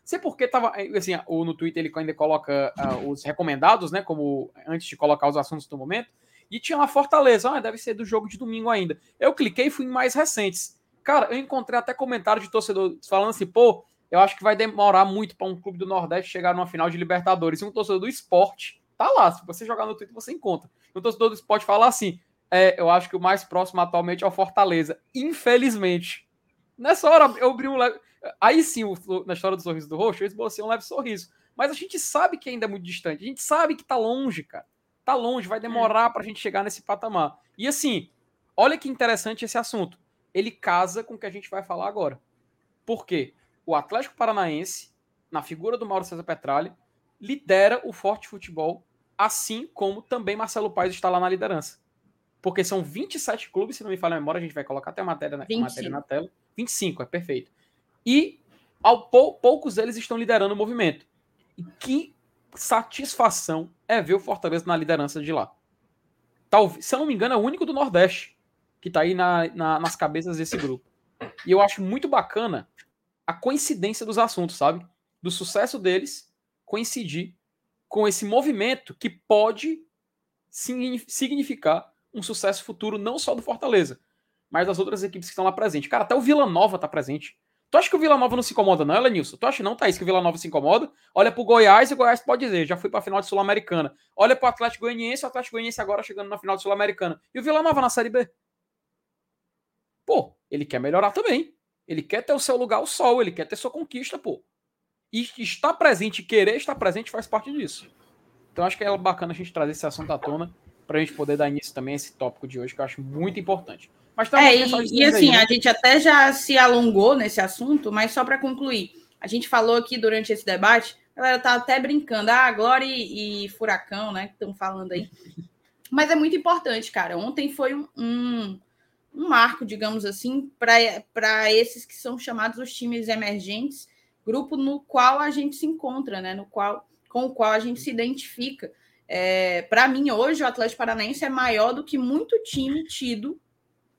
Sei porque tava. Assim, o, no Twitter ele ainda coloca uh, os recomendados, né? Como antes de colocar os assuntos do momento. E tinha uma Fortaleza, ah, deve ser do jogo de domingo ainda. Eu cliquei e fui em mais recentes. Cara, eu encontrei até comentário de torcedor falando assim, pô, eu acho que vai demorar muito para um clube do Nordeste chegar numa final de Libertadores. E um torcedor do esporte tá lá. Se você jogar no Twitter, você encontra. Um torcedor do esporte fala assim: é, eu acho que o mais próximo atualmente é o Fortaleza. Infelizmente. Nessa hora, eu abri um. Aí sim, o, na história do sorriso do roxo, eu esbocei um leve sorriso. Mas a gente sabe que ainda é muito distante. A gente sabe que tá longe, cara. Tá longe, vai demorar pra gente chegar nesse patamar. E assim, olha que interessante esse assunto. Ele casa com o que a gente vai falar agora. Por quê? O Atlético Paranaense, na figura do Mauro César Petralha, lidera o forte futebol, assim como também Marcelo Paes está lá na liderança. Porque são 27 clubes, se não me falha a memória, a gente vai colocar até a matéria, a matéria na tela. 25, é perfeito. E ao pou, poucos deles estão liderando o movimento. E que satisfação é ver o Fortaleza na liderança de lá. Talvez, se eu não me engano, é o único do Nordeste que está aí na, na, nas cabeças desse grupo. E eu acho muito bacana a coincidência dos assuntos, sabe? Do sucesso deles coincidir com esse movimento que pode significar um sucesso futuro não só do Fortaleza, mas das outras equipes que estão lá presentes. Cara, até o Vila Nova está presente. Tu acha que o Vila Nova não se incomoda, não, Elenilson? Tu acha não, Thaís, que o Vila Nova se incomoda? Olha pro Goiás e o Goiás pode dizer, já fui pra final de Sul-Americana. Olha pro Atlético Goianiense, o Atlético Goianiense agora chegando na final de Sul-Americana. E o Vila Nova na Série B? Pô, ele quer melhorar também. Ele quer ter o seu lugar ao sol, ele quer ter sua conquista, pô. E estar presente, querer estar presente faz parte disso. Então acho que é bacana a gente trazer esse assunto à tona pra gente poder dar início também a esse tópico de hoje, que eu acho muito importante. Mas é, e, e assim, aí, né? a gente até já se alongou nesse assunto, mas só para concluir, a gente falou aqui durante esse debate, a galera tá até brincando, ah, Glória e, e Furacão, né, que estão falando aí. Mas é muito importante, cara. Ontem foi um, um, um marco, digamos assim, para esses que são chamados os times emergentes, grupo no qual a gente se encontra, né, no qual, com o qual a gente se identifica. É, para mim, hoje, o Atlético Paranaense é maior do que muito time tido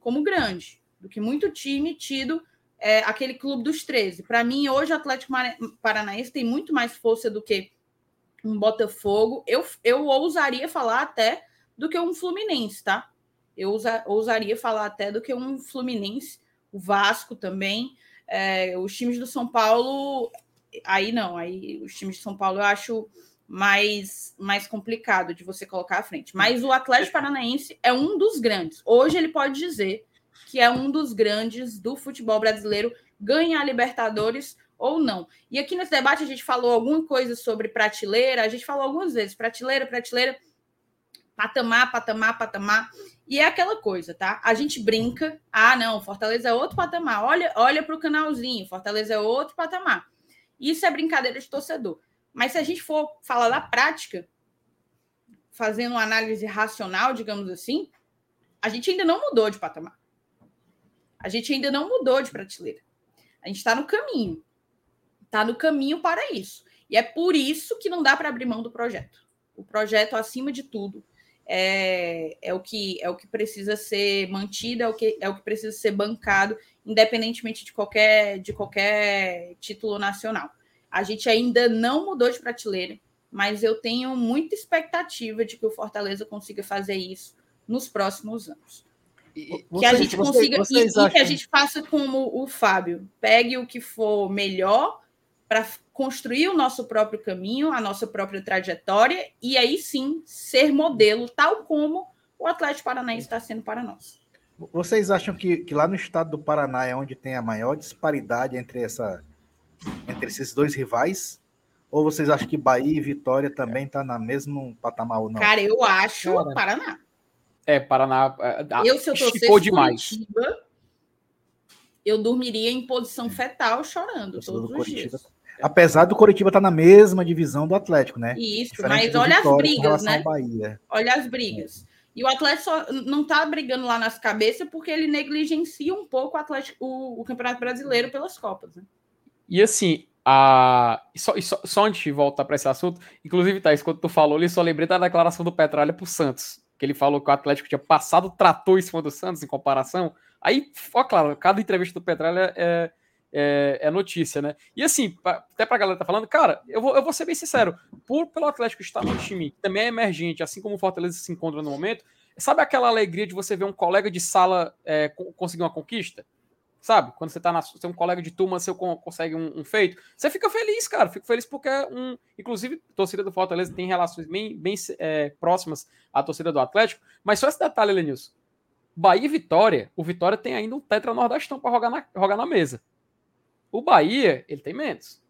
como grande, do que muito time tido é, aquele clube dos 13. Para mim, hoje, o Atlético Paranaense tem muito mais força do que um Botafogo. Eu, eu ousaria falar até do que um Fluminense, tá? Eu ousa, ousaria falar até do que um Fluminense, o Vasco também. É, os times do São Paulo, aí não, aí os times de São Paulo eu acho mais, mais complicado de você colocar à frente. Mas o Atlético Paranaense é um dos grandes. Hoje ele pode dizer que é um dos grandes do futebol brasileiro, ganha a Libertadores ou não. E aqui nesse debate a gente falou alguma coisa sobre prateleira, a gente falou algumas vezes, prateleira, prateleira, patamar, patamar, patamar. E é aquela coisa, tá? A gente brinca, ah, não, Fortaleza é outro patamar. Olha, olha para o canalzinho, Fortaleza é outro patamar. Isso é brincadeira de torcedor. Mas se a gente for falar da prática, fazendo uma análise racional, digamos assim, a gente ainda não mudou de patamar. A gente ainda não mudou de prateleira. A gente está no caminho. Está no caminho para isso. E é por isso que não dá para abrir mão do projeto. O projeto, acima de tudo, é, é, o que é o que precisa ser mantido, é o que, é o que precisa ser bancado, independentemente de qualquer, de qualquer título nacional. A gente ainda não mudou de prateleira, mas eu tenho muita expectativa de que o Fortaleza consiga fazer isso nos próximos anos. E, que a gente consiga vocês, e, e, que a gente faça como o Fábio, pegue o que for melhor para construir o nosso próprio caminho, a nossa própria trajetória e aí sim ser modelo, tal como o Atlético Paranaense está sendo para nós. Vocês acham que, que lá no estado do Paraná é onde tem a maior disparidade entre essa entre esses dois rivais? Ou vocês acham que Bahia e Vitória também está na mesmo patamar ou não? Cara, eu acho Cara, Paraná. É, Paraná. É, eu, se eu torcesse demais. Curitiba, eu dormiria em posição fetal chorando todos os dias. Apesar do Coritiba estar tá na mesma divisão do Atlético, né? Isso, Diferente mas olha as brigas, né? Olha as brigas. E o Atlético só não está brigando lá nas cabeças porque ele negligencia um pouco o, Atlético, o, o Campeonato Brasileiro pelas Copas, né? E assim, a... só, só, só antes de voltar para esse assunto, inclusive, Thaís, quando tu falou, ele só lembrei da declaração do Petralha pro Santos, que ele falou que o Atlético tinha passado tratou em cima do Santos em comparação. Aí, ó, claro, cada entrevista do Petralha é, é, é, notícia, né? E assim, até pra galera tá falando, cara, eu vou, eu vou ser bem sincero, por pelo Atlético estar no time que também é emergente, assim como o Fortaleza se encontra no momento, sabe aquela alegria de você ver um colega de sala é, conseguir uma conquista? Sabe? Quando você tá na. Você é um colega de turma, você consegue um, um, feito. Você fica feliz, cara. Fico feliz porque é um. Inclusive, a torcida do Fortaleza tem relações bem, bem é, próximas à torcida do Atlético. Mas só esse detalhe, Lenilson. Bahia e Vitória. O Vitória tem ainda um Tetra Nordestão para jogar na, jogar na mesa. O Bahia, ele tem menos.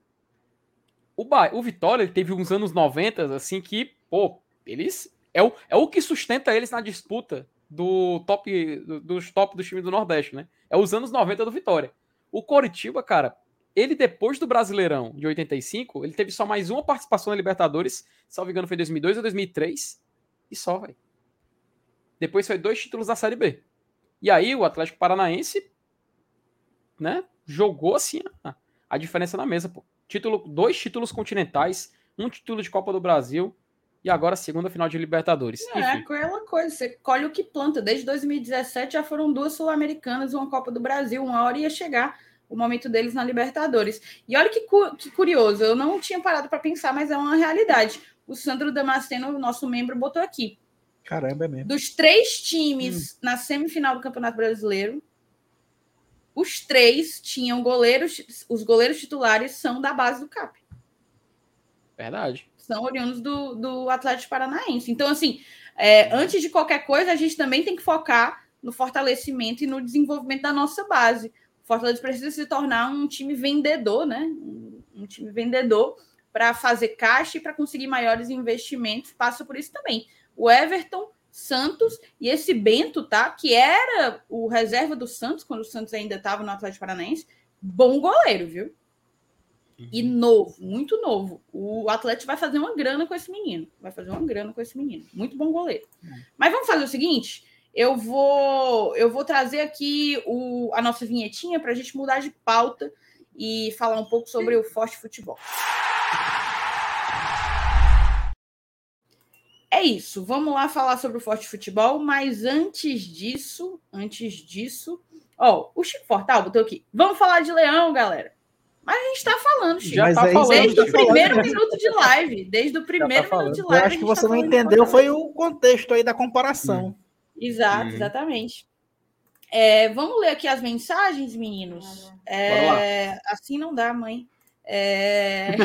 O, ba... o Vitória, ele teve uns anos 90, assim, que, pô, eles. É o, é o que sustenta eles na disputa do top do, dos top do time do Nordeste, né? É os anos 90 do Vitória. O Coritiba, cara, ele depois do Brasileirão de 85, ele teve só mais uma participação na Libertadores, salvo engano foi 2002 ou 2003, e só, velho. Depois foi dois títulos da Série B. E aí o Atlético Paranaense, né, jogou assim a, a diferença na mesa, pô. Título, dois títulos continentais, um título de Copa do Brasil, e agora a segunda final de Libertadores. É, Enfim. aquela coisa, você colhe o que planta. Desde 2017 já foram duas Sul-Americanas, uma Copa do Brasil, uma hora ia chegar o momento deles na Libertadores. E olha que, cu que curioso, eu não tinha parado para pensar, mas é uma realidade. O Sandro Damasceno, nosso membro, botou aqui. Caramba, é mesmo. Dos três times hum. na semifinal do Campeonato Brasileiro, os três tinham goleiros, os goleiros titulares são da base do CAP. Verdade são oriundos do, do Atlético Paranaense. Então, assim, é, antes de qualquer coisa, a gente também tem que focar no fortalecimento e no desenvolvimento da nossa base. O Fortaleza precisa se tornar um time vendedor, né? Um, um time vendedor para fazer caixa e para conseguir maiores investimentos. Passa por isso também. O Everton Santos, e esse Bento, tá? Que era o reserva do Santos, quando o Santos ainda estava no Atlético Paranaense, bom goleiro, viu? E uhum. novo, muito novo. O Atlético vai fazer uma grana com esse menino. Vai fazer uma grana com esse menino. Muito bom goleiro. Uhum. Mas vamos fazer o seguinte: eu vou eu vou trazer aqui o, a nossa vinhetinha para a gente mudar de pauta e falar um pouco sobre o Forte Futebol. É isso. Vamos lá falar sobre o Forte Futebol, mas antes disso, antes disso, ó, o Chico Fortal botou aqui. Vamos falar de Leão, galera. Mas a gente está falando, Chico. Já tá é falando, desde o primeiro falando. minuto de live. Desde o tá primeiro tá minuto de live. Eu acho que você tá não entendeu, foi o contexto aí da comparação. Hum. Exato, hum. exatamente. É, vamos ler aqui as mensagens, meninos. É, assim não dá, mãe. É...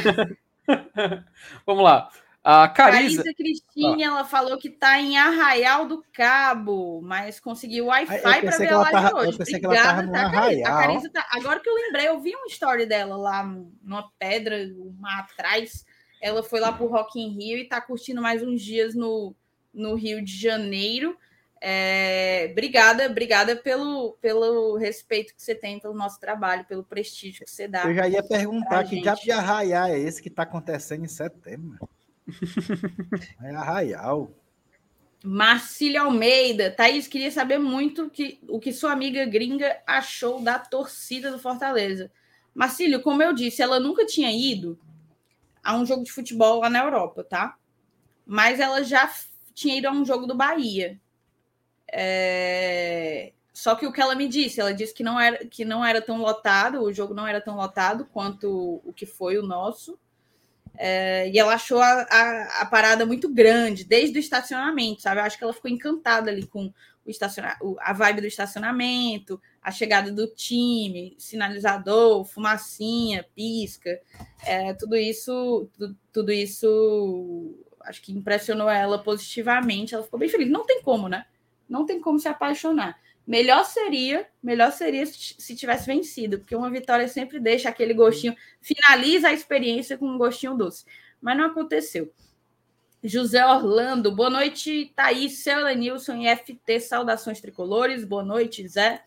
vamos lá. A Carisa, Carisa Cristina, ah. ela falou que está em Arraial do Cabo, mas conseguiu Wi-Fi para ver a live tava, hoje. Eu pensei Obrigada, que ela tá, Arraial. A Carisa tá, agora que eu lembrei, eu vi uma story dela lá numa pedra, uma atrás. Ela foi lá para o Rock in Rio e está curtindo mais uns dias no, no Rio de Janeiro. É, obrigada, obrigada pelo, pelo respeito que você tem pelo nosso trabalho, pelo prestígio que você dá. Eu já ia perguntar que diabo de arraiar é esse que está acontecendo em setembro. É Arraial. Marcília Almeida. Thaís, queria saber muito que, o que sua amiga gringa achou da torcida do Fortaleza. Marcílio, como eu disse, ela nunca tinha ido a um jogo de futebol lá na Europa, tá? Mas ela já tinha ido a um jogo do Bahia. É... Só que o que ela me disse, ela disse que não era que não era tão lotado, o jogo não era tão lotado quanto o que foi o nosso. É, e ela achou a, a, a, parada muito grande, desde o estacionamento, sabe? Eu acho que ela ficou encantada ali com o estaciona a vibe do estacionamento, a chegada do time, sinalizador, fumacinha, pisca, é, tudo isso, tudo, tudo isso acho que impressionou ela positivamente. Ela ficou bem feliz. Não tem como, né? Não tem como se apaixonar. Melhor seria, melhor seria se tivesse vencido, porque uma vitória sempre deixa aquele gostinho, finaliza a experiência com um gostinho doce. Mas não aconteceu. José Orlando, boa noite, Thaís, seu Lenilson e FT, saudações tricolores, boa noite, Zé.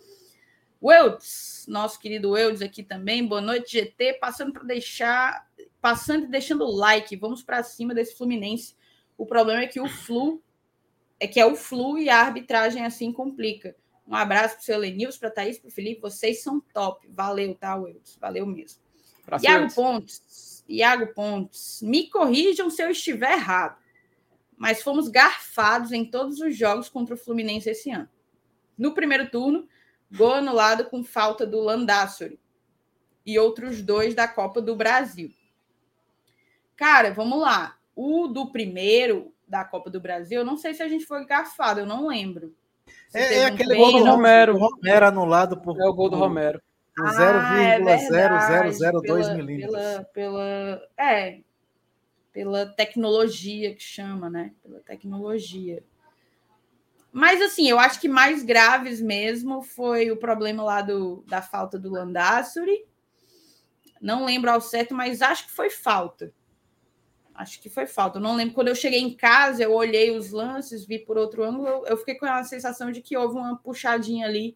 Welds, nosso querido Welds aqui também, boa noite, GT, passando para deixar, passando e deixando o like, vamos para cima desse Fluminense. O problema é que o Flu, é que é o Flu e a arbitragem assim complica. Um abraço para o seu Lenils, para a Thaís, para o Felipe. Vocês são top. Valeu, tá, Wilson? Valeu mesmo. Pra Iago Pontes. Iago Pontes. Me corrijam se eu estiver errado. Mas fomos garfados em todos os jogos contra o Fluminense esse ano. No primeiro turno, gol anulado com falta do Landassori. E outros dois da Copa do Brasil. Cara, vamos lá. O do primeiro da Copa do Brasil, eu não sei se a gente foi garfado, eu não lembro. É, é aquele gol do Romero. Romero anulado por. É o gol do Romero. Ah, 0,0002 é milímetros. Pela, pela, é, pela tecnologia que chama, né? Pela tecnologia. Mas, assim, eu acho que mais graves mesmo foi o problema lá do, da falta do Landassuri. Não lembro ao certo, mas acho que foi falta. Acho que foi falta. Eu não lembro. Quando eu cheguei em casa, eu olhei os lances, vi por outro ângulo, eu, eu fiquei com a sensação de que houve uma puxadinha ali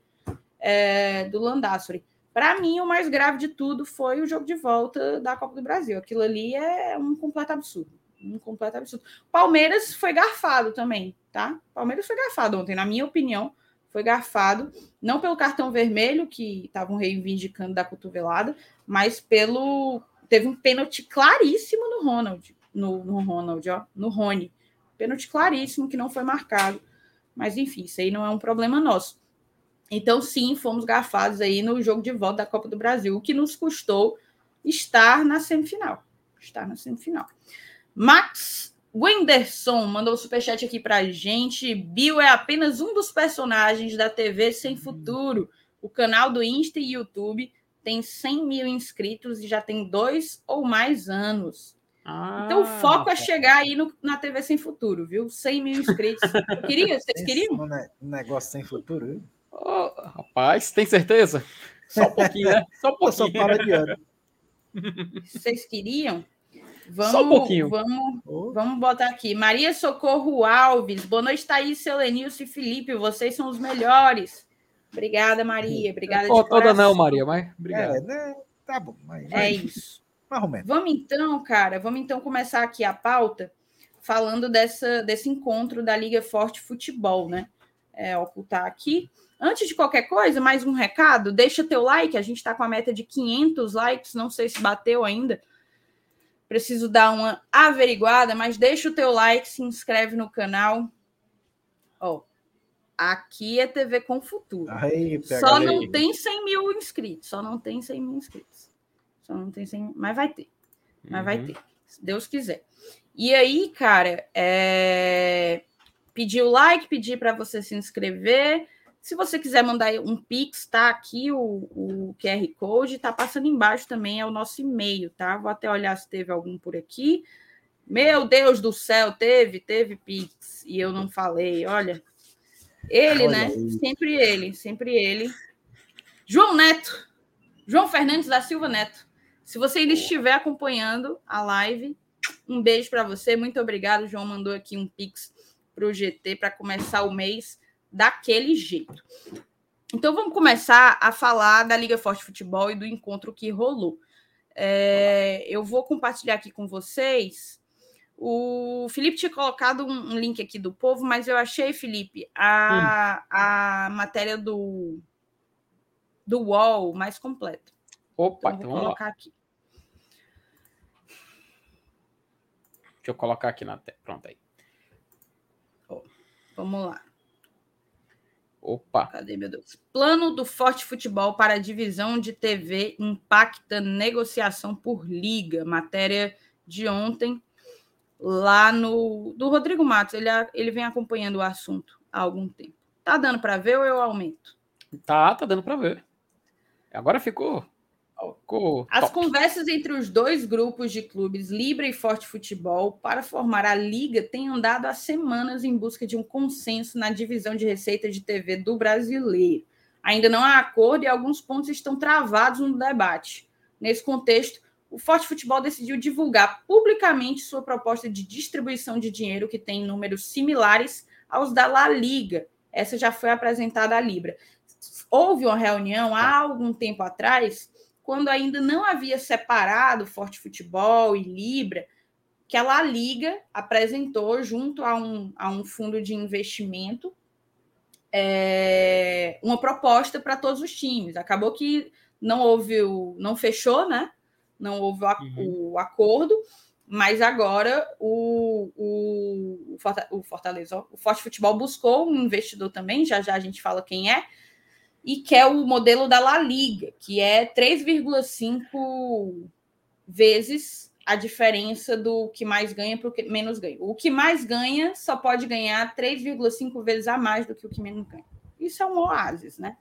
é, do Landassori. Para mim, o mais grave de tudo foi o jogo de volta da Copa do Brasil. Aquilo ali é um completo absurdo. Um completo absurdo. Palmeiras foi garfado também, tá? Palmeiras foi garfado ontem, na minha opinião, foi garfado, não pelo cartão vermelho, que estavam reivindicando da cotovelada, mas pelo. Teve um pênalti claríssimo no Ronald no, no Ronald, ó, no Rony. Pênalti claríssimo que não foi marcado. Mas enfim, isso aí não é um problema nosso. Então, sim, fomos garfados aí no jogo de volta da Copa do Brasil, o que nos custou estar na semifinal. Estar na semifinal. Max Wenderson mandou um superchat aqui pra gente. Bill é apenas um dos personagens da TV Sem Futuro. O canal do Insta e YouTube tem 100 mil inscritos e já tem dois ou mais anos. Ah, então o foco é chegar aí no, na TV Sem Futuro, viu? 100 mil inscritos. Eu queria, vocês queriam? Um negócio sem futuro? Oh, rapaz, tem certeza? Só um pouquinho, né? Só um pouquinho. Só para de ano. Vocês queriam? Vamos, Só um pouquinho. Vamos, oh. vamos botar aqui. Maria Socorro Alves. Boa noite, Thaís, Selenilson e Felipe. Vocês são os melhores. Obrigada, Maria. Obrigada oh, de toda não, Maria, mas obrigado. É, né? Tá bom. Mas, é isso. Vamos então, cara, vamos então começar aqui a pauta falando dessa, desse encontro da Liga Forte Futebol, né? É, ocultar aqui. Antes de qualquer coisa, mais um recado, deixa teu like, a gente está com a meta de 500 likes, não sei se bateu ainda, preciso dar uma averiguada, mas deixa o teu like, se inscreve no canal. Ó, aqui é TV com Futuro. Aí, só não tem 100 mil inscritos, só não tem 100 mil inscritos. Só não tem sem. Mas vai ter. Mas uhum. vai ter. Se Deus quiser. E aí, cara, é... pedir o like, pedir para você se inscrever. Se você quiser mandar um Pix, tá aqui o, o QR Code, tá passando embaixo também, é o nosso e-mail, tá? Vou até olhar se teve algum por aqui. Meu Deus do céu, teve, teve Pix, e eu não falei, olha. Ele, olha né? Aí. Sempre ele, sempre ele. João Neto. João Fernandes da Silva Neto. Se você ainda estiver acompanhando a live, um beijo para você. Muito obrigado. O João mandou aqui um pix para o GT para começar o mês daquele jeito. Então vamos começar a falar da Liga Forte Futebol e do encontro que rolou. É, eu vou compartilhar aqui com vocês. O Felipe tinha colocado um, um, link aqui do povo, mas eu achei, Felipe, a, hum. a matéria do, do UOL mais completa. Opa, então, vou colocar lá. aqui. Deixa eu colocar aqui na tela. Pronto aí. vamos lá. Opa. Cadê, meu Deus? Plano do Forte Futebol para a divisão de TV impacta negociação por liga. Matéria de ontem, lá no. Do Rodrigo Matos. Ele, ele vem acompanhando o assunto há algum tempo. Tá dando para ver ou eu aumento? Tá, tá dando para ver. Agora ficou as conversas entre os dois grupos de clubes, Libra e Forte Futebol, para formar a liga, têm andado há semanas em busca de um consenso na divisão de receita de TV do brasileiro. Ainda não há acordo e alguns pontos estão travados no debate. Nesse contexto, o Forte Futebol decidiu divulgar publicamente sua proposta de distribuição de dinheiro, que tem números similares aos da La Liga. Essa já foi apresentada à Libra. Houve uma reunião há algum tempo atrás quando ainda não havia separado Forte Futebol e Libra, que a La Liga apresentou junto a um, a um fundo de investimento é, uma proposta para todos os times. Acabou que não houve o, não fechou, né? Não houve o, uhum. o acordo, mas agora o, o, o Fortaleza, o Forte Futebol buscou um investidor também, já já a gente fala quem é, e quer o modelo da La Liga, que é 3,5 vezes a diferença do que mais ganha para o que menos ganha. O que mais ganha só pode ganhar 3,5 vezes a mais do que o que menos ganha. Isso é um oásis, né?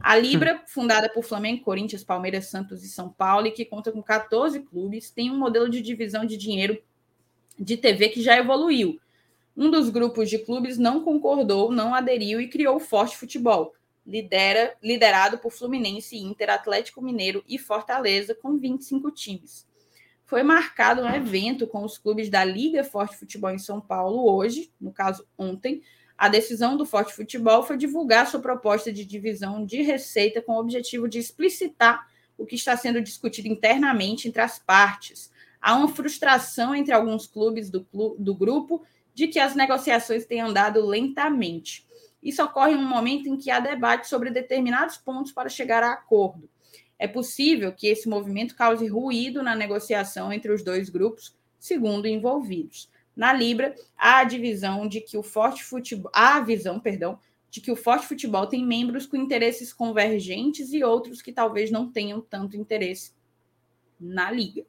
A Libra, fundada por Flamengo, Corinthians, Palmeiras, Santos e São Paulo, e que conta com 14 clubes, tem um modelo de divisão de dinheiro de TV que já evoluiu. Um dos grupos de clubes não concordou, não aderiu e criou o Forte Futebol, lidera, liderado por Fluminense, Inter, Atlético Mineiro e Fortaleza, com 25 times. Foi marcado um evento com os clubes da Liga Forte Futebol em São Paulo hoje, no caso ontem. A decisão do Forte Futebol foi divulgar sua proposta de divisão de receita com o objetivo de explicitar o que está sendo discutido internamente entre as partes. Há uma frustração entre alguns clubes do, do grupo de que as negociações têm andado lentamente. Isso ocorre em um momento em que há debate sobre determinados pontos para chegar a acordo. É possível que esse movimento cause ruído na negociação entre os dois grupos, segundo envolvidos. Na Libra, há a divisão de que o forte futebol, há a visão, perdão, de que o forte futebol tem membros com interesses convergentes e outros que talvez não tenham tanto interesse na liga.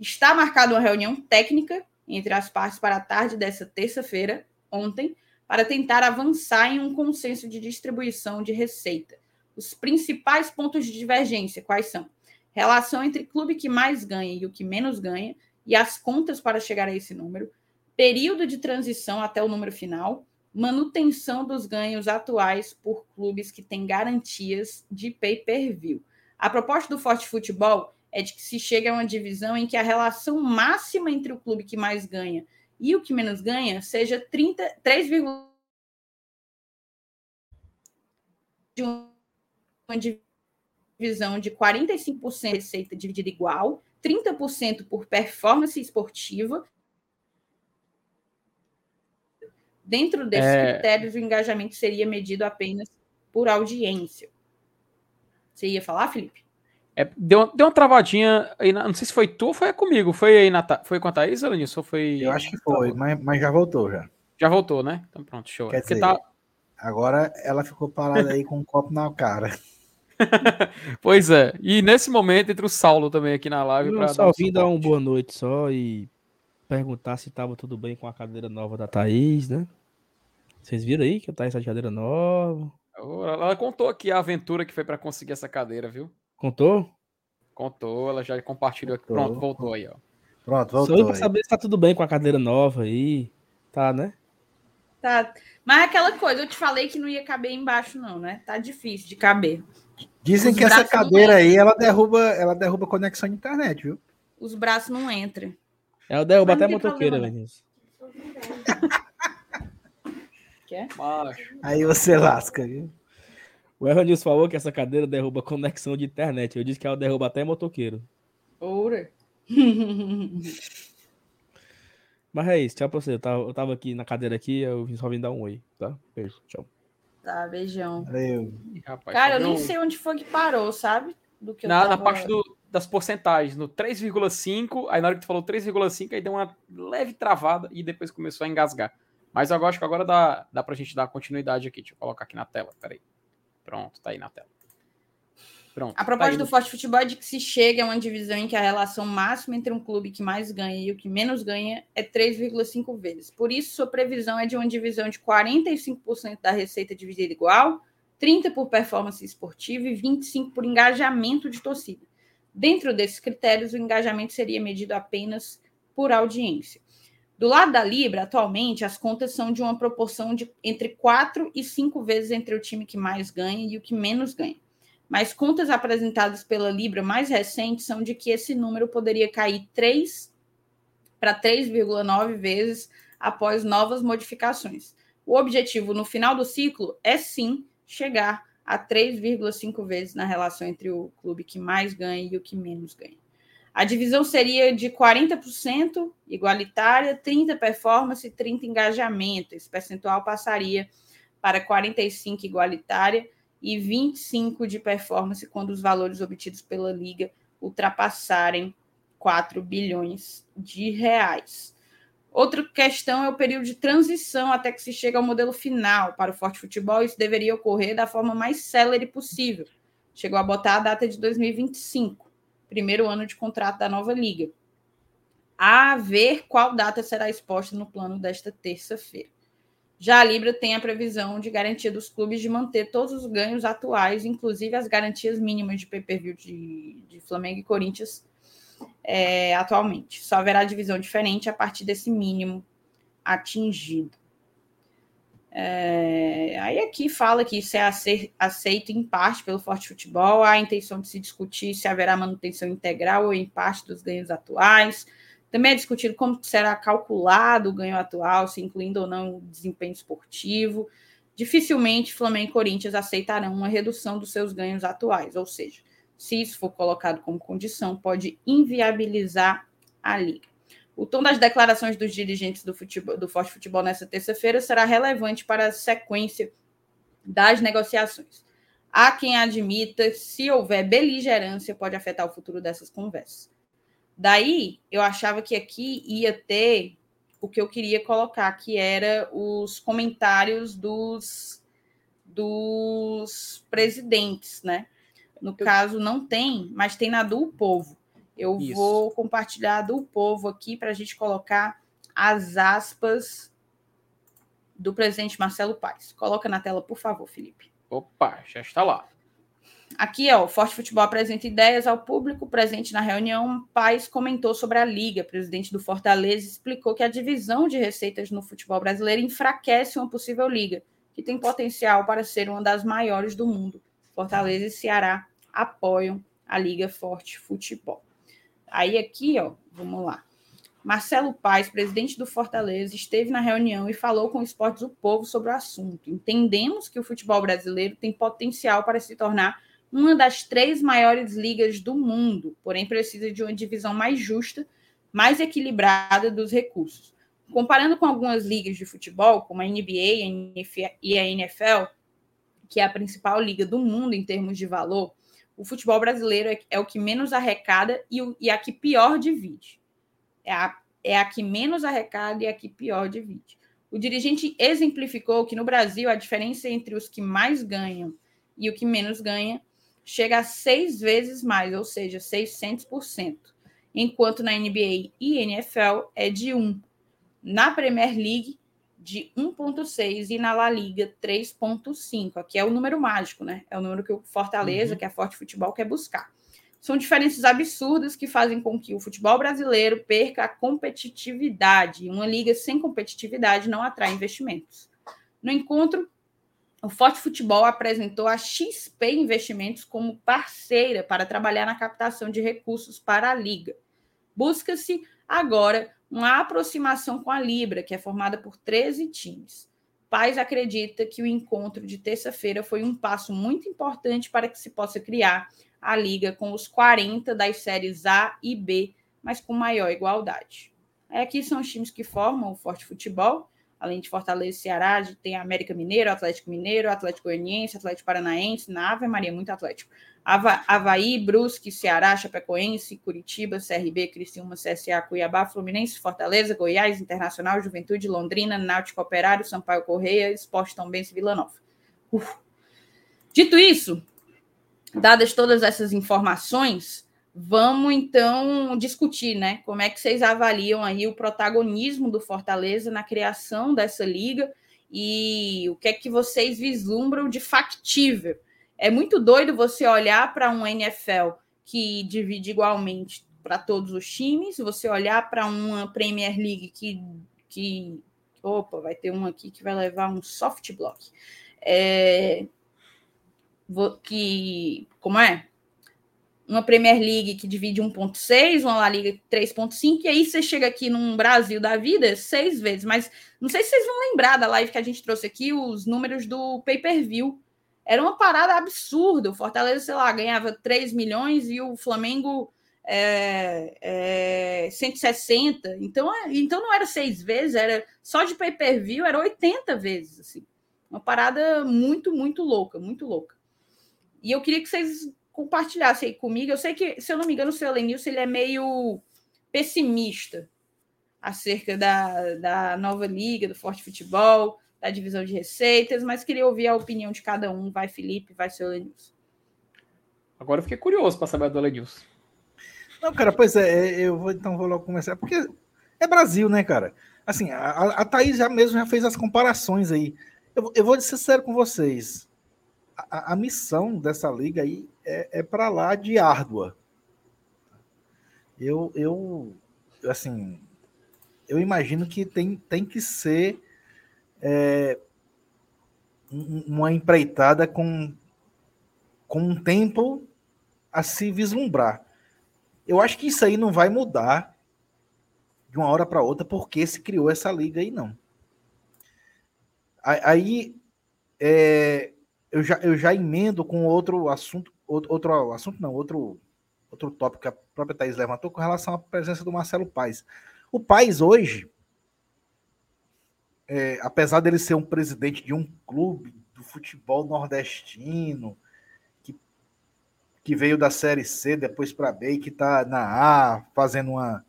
Está marcada uma reunião técnica entre as partes para a tarde dessa terça-feira, ontem, para tentar avançar em um consenso de distribuição de receita. Os principais pontos de divergência quais são? Relação entre clube que mais ganha e o que menos ganha, e as contas para chegar a esse número, período de transição até o número final, manutenção dos ganhos atuais por clubes que têm garantias de pay-per-view. A proposta do Forte Futebol é de que se chega a uma divisão em que a relação máxima entre o clube que mais ganha e o que menos ganha seja 30, 3, de uma divisão de 45% receita dividida igual, 30% por performance esportiva. Dentro desses é... critérios, o engajamento seria medido apenas por audiência. Você ia falar, Felipe? É, deu, deu uma travadinha aí, na, não sei se foi tu ou foi comigo. Foi aí na, foi com a Thaís, Alanis? Ou foi. Eu acho que foi, mas, mas já voltou já. Já voltou, né? Então pronto, show. Quer dizer, tá... Agora ela ficou parada aí com um copo na cara. pois é. E nesse momento entra o Saulo também aqui na live. Eu só vim dar uma boa noite só e perguntar se tava tudo bem com a cadeira nova da Thaís, né? Vocês viram aí que a Thaís tá de cadeira nova? Ela contou aqui a aventura que foi para conseguir essa cadeira, viu? Contou? Contou, ela já compartilhou aqui. Pronto, voltou aí, ó. Pronto, voltou. Só pra saber se tá tudo bem com a cadeira nova aí. Tá, né? Tá. Mas aquela coisa, eu te falei que não ia caber embaixo, não, né? Tá difícil de caber. Dizem Os que essa cadeira aí, ela derruba, ela derruba conexão de internet, viu? Os braços não entram. Ela derruba até motoqueira, Vinícius. Quer? Aí você lasca, viu? O Erronils falou que essa cadeira derruba conexão de internet. Eu disse que ela derruba até motoqueiro. Oura. Mas é isso, tchau pra você. Eu tava, eu tava aqui na cadeira aqui, eu só vim dar um oi, tá? Beijo, tchau. Tá, beijão. Valeu. Rapaz, Cara, eu nem sei onde foi que parou, sabe? Do que na, tava... na parte do, das porcentagens, no 3,5, aí na hora que tu falou 3,5, aí deu uma leve travada e depois começou a engasgar. Mas eu acho que agora dá, dá pra gente dar continuidade aqui. Deixa eu colocar aqui na tela, peraí. Pronto, tá aí na tela. Pronto. A proposta tá do Forte Futebol é de que se chegue a uma divisão em que a relação máxima entre um clube que mais ganha e o que menos ganha é 3,5 vezes. Por isso, sua previsão é de uma divisão de 45% da receita dividida igual, 30% por performance esportiva e 25% por engajamento de torcida. Dentro desses critérios, o engajamento seria medido apenas por audiência. Do lado da Libra, atualmente, as contas são de uma proporção de entre 4 e 5 vezes entre o time que mais ganha e o que menos ganha. Mas contas apresentadas pela Libra mais recentes são de que esse número poderia cair 3 para 3,9 vezes após novas modificações. O objetivo no final do ciclo é sim chegar a 3,5 vezes na relação entre o clube que mais ganha e o que menos ganha. A divisão seria de 40% igualitária, 30% performance e 30% engajamento. Esse percentual passaria para 45% igualitária e 25% de performance quando os valores obtidos pela Liga ultrapassarem 4 bilhões de reais. Outra questão é o período de transição até que se chegue ao modelo final para o Forte Futebol. Isso deveria ocorrer da forma mais célere possível. Chegou a botar a data de 2025 primeiro ano de contrato da nova liga. A ver qual data será exposta no plano desta terça-feira. Já a Libra tem a previsão de garantia dos clubes de manter todos os ganhos atuais, inclusive as garantias mínimas de pay-per-view de, de, Flamengo e Corinthians é, atualmente. Só haverá divisão diferente a partir desse mínimo atingido. É, aí aqui fala que isso é aceito em parte pelo Forte Futebol, há a intenção de se discutir se haverá manutenção integral ou em parte dos ganhos atuais. Também é discutido como será calculado o ganho atual, se incluindo ou não o desempenho esportivo. Dificilmente Flamengo e Corinthians aceitarão uma redução dos seus ganhos atuais, ou seja, se isso for colocado como condição, pode inviabilizar a liga. O tom das declarações dos dirigentes do, futebol, do Forte Futebol nessa terça-feira será relevante para a sequência das negociações. Há quem admita, se houver beligerância, pode afetar o futuro dessas conversas. Daí, eu achava que aqui ia ter o que eu queria colocar, que era os comentários dos, dos presidentes, né? No caso, não tem, mas tem na do povo. Eu Isso. vou compartilhar do povo aqui para a gente colocar as aspas do presidente Marcelo Paes. Coloca na tela, por favor, Felipe. Opa, já está lá. Aqui, ó, o Forte Futebol apresenta ideias ao público. Presente na reunião, Paes comentou sobre a Liga. O presidente do Fortaleza explicou que a divisão de receitas no futebol brasileiro enfraquece uma possível liga, que tem potencial para ser uma das maiores do mundo. Fortaleza e Ceará apoiam a Liga Forte Futebol. Aí aqui, ó, vamos lá. Marcelo Paes, presidente do Fortaleza, esteve na reunião e falou com o Esportes do Povo sobre o assunto. Entendemos que o futebol brasileiro tem potencial para se tornar uma das três maiores ligas do mundo, porém precisa de uma divisão mais justa, mais equilibrada dos recursos. Comparando com algumas ligas de futebol, como a NBA e a NFL, que é a principal liga do mundo em termos de valor, o futebol brasileiro é, é o que menos arrecada e, e a que pior divide é a, é a que menos arrecada e a que pior divide. O dirigente exemplificou que no Brasil a diferença entre os que mais ganham e o que menos ganha chega a seis vezes mais, ou seja, 600%, enquanto na NBA e NFL é de 1. Na Premier League, de 1,6 e na La Liga 3,5. Aqui é o número mágico, né? É o número que o Fortaleza, uhum. que é Forte Futebol, quer buscar. São diferenças absurdas que fazem com que o futebol brasileiro perca a competitividade. Uma liga sem competitividade não atrai investimentos. No encontro, o Forte Futebol apresentou a XP Investimentos como parceira para trabalhar na captação de recursos para a liga. Busca-se agora uma aproximação com a Libra, que é formada por 13 times. Paz acredita que o encontro de terça-feira foi um passo muito importante para que se possa criar a liga com os 40 das séries A e B, mas com maior igualdade. Aqui são os times que formam o Forte Futebol, além de Fortaleza e Ceará, tem América Mineiro, Atlético Mineiro, Atlético Goianiense, Atlético Paranaense, na Ave Maria, muito Atlético. Ava, Havaí, Brusque, Ceará, Chapecoense, Curitiba, CRB, Criciúma, CSA, Cuiabá, Fluminense, Fortaleza, Goiás, Internacional, Juventude, Londrina, Náutico Operário, Sampaio Correia, Esporte Tombense Vila Nova. Uf. Dito isso, dadas todas essas informações, vamos então discutir, né? Como é que vocês avaliam aí o protagonismo do Fortaleza na criação dessa liga e o que é que vocês vislumbram de factível? É muito doido você olhar para um NFL que divide igualmente para todos os times, você olhar para uma Premier League que, que. Opa, vai ter um aqui que vai levar um soft block. É, que, como é? Uma Premier League que divide 1.6, uma La Liga 3.5, e aí você chega aqui num Brasil da vida seis vezes, mas não sei se vocês vão lembrar da live que a gente trouxe aqui, os números do pay-per-view. Era uma parada absurda. O Fortaleza, sei lá, ganhava 3 milhões e o Flamengo é, é, 160. Então, é, então não era seis vezes, era só de pay-per-view, era 80 vezes. Assim. Uma parada muito, muito louca, muito louca. E eu queria que vocês compartilhassem aí comigo. Eu sei que, se eu não me engano, o seu Lenilson ele é meio pessimista acerca da, da nova liga, do Forte Futebol, da divisão de receitas, mas queria ouvir a opinião de cada um. Vai, Felipe, vai, seu Lenilson. Agora eu fiquei curioso para saber do Lenilson. Não, cara, pois é, é, eu vou então vou logo começar, porque é Brasil, né, cara? Assim, a, a Thaís já mesmo já fez as comparações aí. Eu, eu vou ser sincero com vocês a, a missão dessa liga aí é, é para lá de árdua. Eu, eu, assim, eu imagino que tem, tem que ser é, uma empreitada com, com um tempo a se vislumbrar. Eu acho que isso aí não vai mudar de uma hora para outra porque se criou essa liga aí, não. Aí, é, eu já, eu já emendo com outro assunto, outro, assunto não, outro, outro tópico que a própria Thaís levantou com relação à presença do Marcelo Paes. O Paes hoje, é, apesar dele ser um presidente de um clube do futebol nordestino, que, que veio da Série C, depois para B e que está na A, fazendo uma,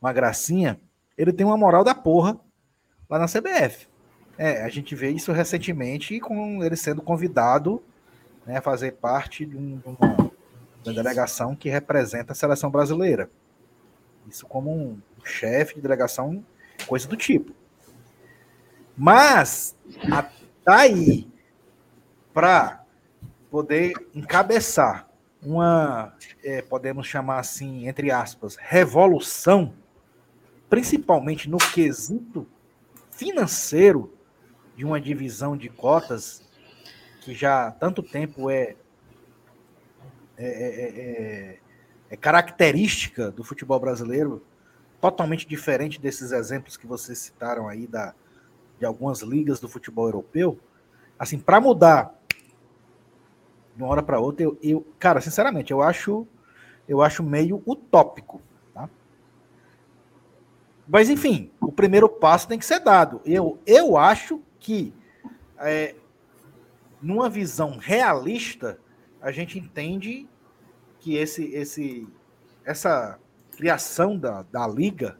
uma gracinha, ele tem uma moral da porra lá na CBF. É, a gente vê isso recentemente com ele sendo convidado né, fazer parte de, um, de uma, uma, delegação que representa a seleção brasileira. Isso como um chefe de delegação, coisa do tipo. Mas, tá aí para poder encabeçar uma, é, podemos chamar assim, entre aspas, revolução, principalmente no quesito financeiro de uma divisão de cotas que já há tanto tempo é, é, é, é, é, característica do futebol brasileiro, totalmente diferente desses exemplos que vocês citaram aí da, de algumas ligas do futebol europeu, assim, para mudar de uma hora para outra, eu, eu, cara, sinceramente, eu acho, eu acho meio utópico, tá? Mas enfim, o primeiro passo tem que ser dado. Eu, eu acho que é, numa visão realista, a gente entende que esse, esse, essa criação da, da liga,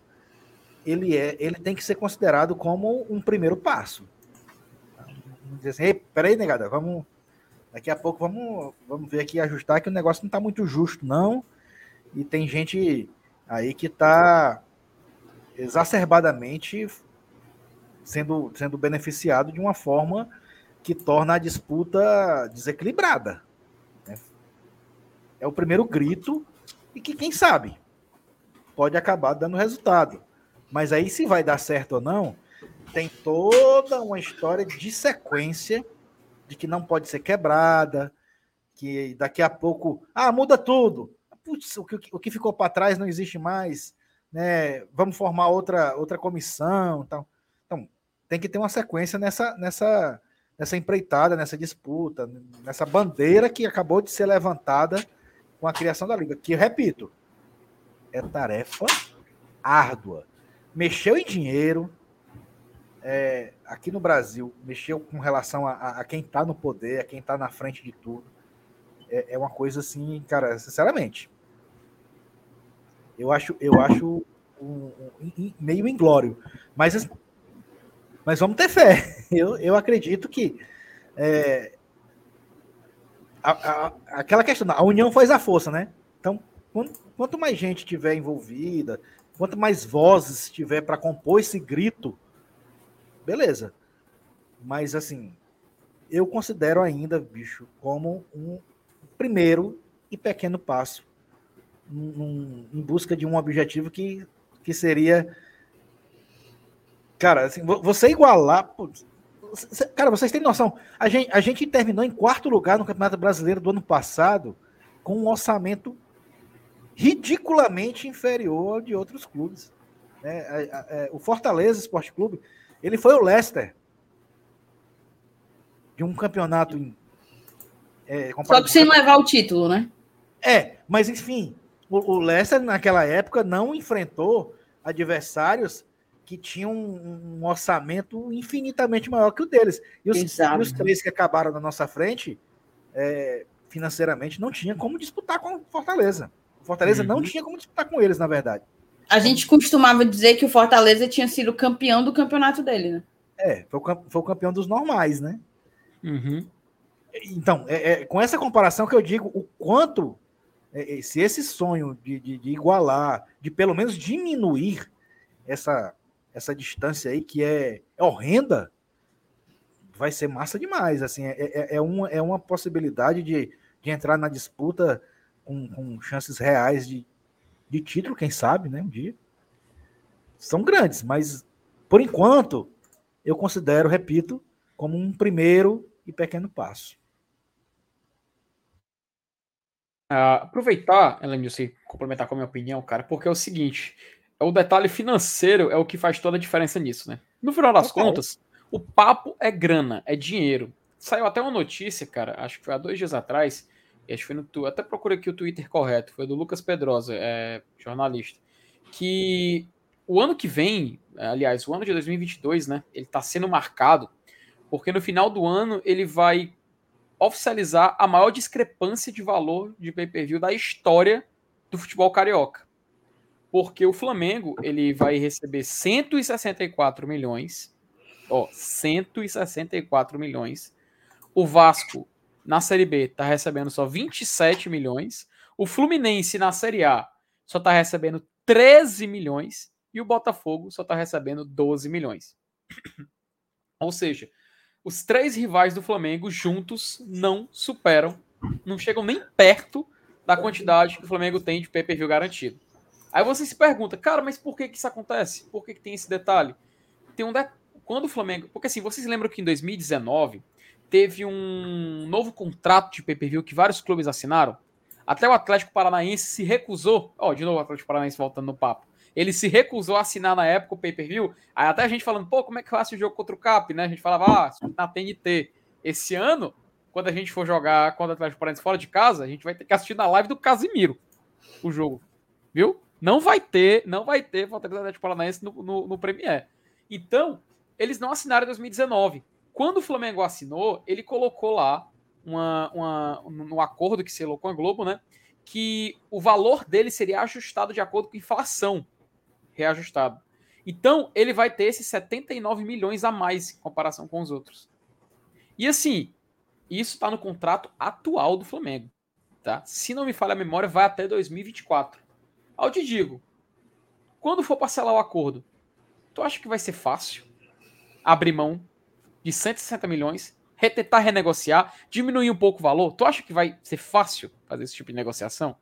ele, é, ele tem que ser considerado como um primeiro passo. Dizer assim, Ei, peraí, negada, vamos, daqui a pouco vamos, vamos ver aqui, ajustar, que o negócio não está muito justo, não. E tem gente aí que está exacerbadamente sendo, sendo beneficiado de uma forma que torna a disputa desequilibrada. Né? É o primeiro grito e que, quem sabe, pode acabar dando resultado. Mas aí, se vai dar certo ou não, tem toda uma história de sequência de que não pode ser quebrada, que daqui a pouco, ah, muda tudo. Putz, o que, o que ficou para trás não existe mais, né? Vamos formar outra, outra comissão, tal. Então, tem que ter uma sequência nessa, nessa, nessa empreitada, nessa disputa, nessa bandeira que acabou de ser levantada com a criação da liga. Que, repito, é tarefa árdua. Mexeu em dinheiro, é, aqui no Brasil, mexeu com relação a, a quem está no poder, a quem está na frente de tudo. É, é, uma coisa assim, cara, sinceramente. Eu acho, eu acho um, um, meio inglório. Mas mas vamos ter fé. Eu, eu acredito que é, a, a, aquela questão, a união faz a força, né? Então, quanto, quanto mais gente tiver envolvida, quanto mais vozes tiver para compor esse grito, beleza. Mas assim, eu considero ainda, bicho, como um primeiro e pequeno passo num, em busca de um objetivo que, que seria Cara, assim, você igualar. cara, vocês têm noção. A gente, a gente terminou em quarto lugar no Campeonato Brasileiro do ano passado com um orçamento ridiculamente inferior ao de outros clubes. É, é, é, o Fortaleza Esporte Clube, ele foi o Leicester de um campeonato. Em, é, Só que sem levar o título, né? É, mas enfim, o, o Leicester naquela época não enfrentou adversários que tinham um, um, orçamento infinitamente maior que o deles. E os, e os três que acabaram na nossa frente, é, financeiramente, não tinha como disputar com o Fortaleza. O Fortaleza uhum. não tinha como disputar com eles, na verdade. A gente costumava dizer que o Fortaleza tinha sido campeão do campeonato dele, né? É, foi o, foi o campeão dos normais, né? Uhum. Então, é, é, com essa comparação que eu digo, o quanto, é, é se esse sonho de, de, de, igualar, de pelo menos diminuir essa, essa distância aí que é, é horrenda, vai ser massa demais. Assim, é, é, é, uma, é uma possibilidade de, de entrar na disputa com, com chances reais de, de título, quem sabe, né? Um dia. São grandes, mas por enquanto eu considero, repito, como um primeiro e pequeno passo. Uh, aproveitar, Ellen, você complementar com a minha opinião, cara, porque é o seguinte: o detalhe financeiro é o que faz toda a diferença nisso, né? No final das okay. contas, o papo é grana, é dinheiro. Saiu até uma notícia, cara, acho que foi há dois dias atrás, acho que foi no Twitter, até procurei aqui o Twitter correto, foi do Lucas Pedrosa, é, jornalista, que o ano que vem, aliás, o ano de 2022, né, ele está sendo marcado, porque no final do ano ele vai oficializar a maior discrepância de valor de pay-per-view da história do futebol carioca porque o Flamengo ele vai receber 164 milhões, ó, 164 milhões. O Vasco na Série B está recebendo só 27 milhões. O Fluminense na Série A só está recebendo 13 milhões e o Botafogo só está recebendo 12 milhões. Ou seja, os três rivais do Flamengo juntos não superam, não chegam nem perto da quantidade que o Flamengo tem de pay-per-view garantido. Aí você se pergunta, cara, mas por que, que isso acontece? Por que, que tem esse detalhe? Tem um de... Quando o Flamengo. Porque assim, vocês lembram que em 2019 teve um novo contrato de pay-per-view que vários clubes assinaram? Até o Atlético Paranaense se recusou. Ó, oh, de novo o Atlético Paranaense voltando no papo. Ele se recusou a assinar na época o pay-per-view. Aí até a gente falando, pô, como é que faz o jogo contra o Cap, né? A gente falava, ah, na TNT. Esse ano, quando a gente for jogar contra o Atlético Paranaense fora de casa, a gente vai ter que assistir na live do Casimiro o jogo. Viu? Não vai ter, não vai ter Fortaleza Atlético Paranaense no, no, no Premier. Então, eles não assinaram em 2019. Quando o Flamengo assinou, ele colocou lá uma, uma, um acordo que selou com a Globo, né? Que o valor dele seria ajustado de acordo com inflação reajustado. Então, ele vai ter esses 79 milhões a mais em comparação com os outros. E assim, isso está no contrato atual do Flamengo. Tá? Se não me falha a memória, vai até 2024. Eu te digo, quando for parcelar o acordo, tu acha que vai ser fácil abrir mão de 160 milhões, tentar renegociar, diminuir um pouco o valor? Tu acha que vai ser fácil fazer esse tipo de negociação?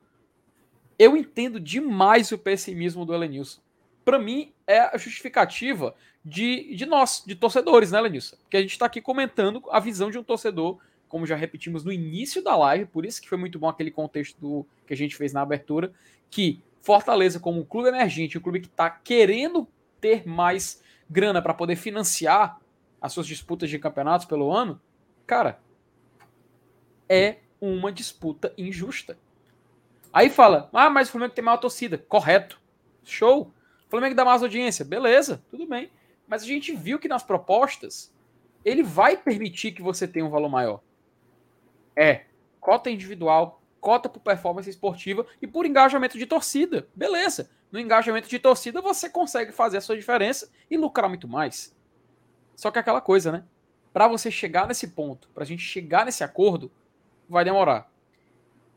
Eu entendo demais o pessimismo do Elenilson para mim, é a justificativa de, de nós, de torcedores, né, Lenilson? Porque a gente está aqui comentando a visão de um torcedor, como já repetimos no início da live, por isso que foi muito bom aquele contexto do, que a gente fez na abertura, que Fortaleza, como um clube emergente, um clube que está querendo ter mais grana para poder financiar as suas disputas de campeonatos pelo ano, cara, é uma disputa injusta. Aí fala, ah, mas o Flamengo tem maior torcida. Correto. Show. Flamengo dá mais audiência, beleza, tudo bem. Mas a gente viu que nas propostas ele vai permitir que você tenha um valor maior. É, cota individual, cota por performance esportiva e por engajamento de torcida. Beleza. No engajamento de torcida você consegue fazer a sua diferença e lucrar muito mais. Só que é aquela coisa, né? Para você chegar nesse ponto, para a gente chegar nesse acordo, vai demorar.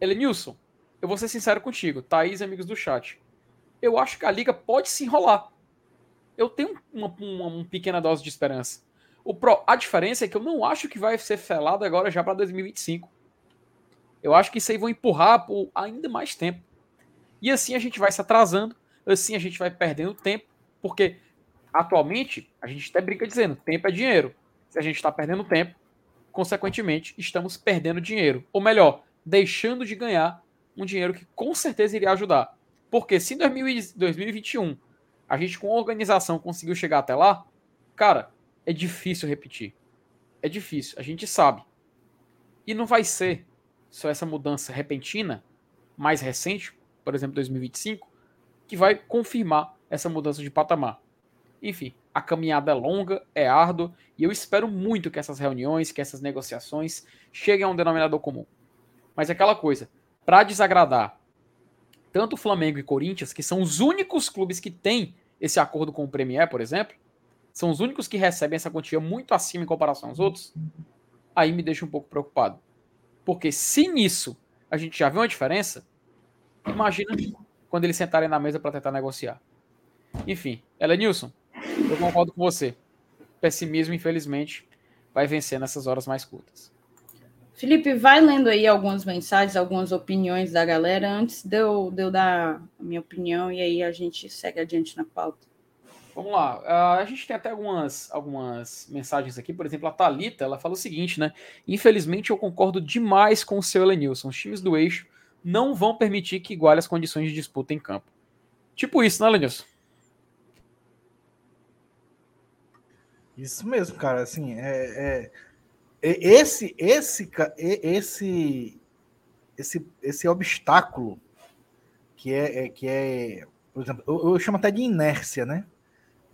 Elenilson, eu vou ser sincero contigo, Thaís, amigos do chat eu acho que a liga pode se enrolar. Eu tenho uma, uma, uma pequena dose de esperança. O pro, a diferença é que eu não acho que vai ser felado agora já para 2025. Eu acho que isso aí vão empurrar por ainda mais tempo. E assim a gente vai se atrasando, assim a gente vai perdendo tempo, porque atualmente a gente até brinca dizendo: tempo é dinheiro. Se a gente está perdendo tempo, consequentemente estamos perdendo dinheiro. Ou melhor, deixando de ganhar um dinheiro que com certeza iria ajudar. Porque se em 2021 a gente com organização conseguiu chegar até lá, cara, é difícil repetir. É difícil, a gente sabe. E não vai ser só essa mudança repentina, mais recente, por exemplo, 2025, que vai confirmar essa mudança de patamar. Enfim, a caminhada é longa, é árdua, e eu espero muito que essas reuniões, que essas negociações cheguem a um denominador comum. Mas é aquela coisa, para desagradar tanto Flamengo e Corinthians, que são os únicos clubes que têm esse acordo com o Premier, por exemplo, são os únicos que recebem essa quantia muito acima em comparação aos outros, aí me deixa um pouco preocupado. Porque se nisso a gente já vê uma diferença, imagina quando eles sentarem na mesa para tentar negociar. Enfim, Elenilson, eu concordo com você. Pessimismo, infelizmente, vai vencer nessas horas mais curtas. Felipe, vai lendo aí algumas mensagens, algumas opiniões da galera antes de eu, de eu dar a minha opinião e aí a gente segue adiante na pauta. Vamos lá. Uh, a gente tem até algumas, algumas mensagens aqui. Por exemplo, a Thalita, ela fala o seguinte, né? Infelizmente, eu concordo demais com o seu Elenilson. Os times do eixo não vão permitir que iguale as condições de disputa em campo. Tipo isso, né, Elenilson? Isso mesmo, cara. Assim, é... é esse, esse, esse, esse, esse obstáculo que é, é que é, por exemplo, eu, eu, chamo até de inércia, né?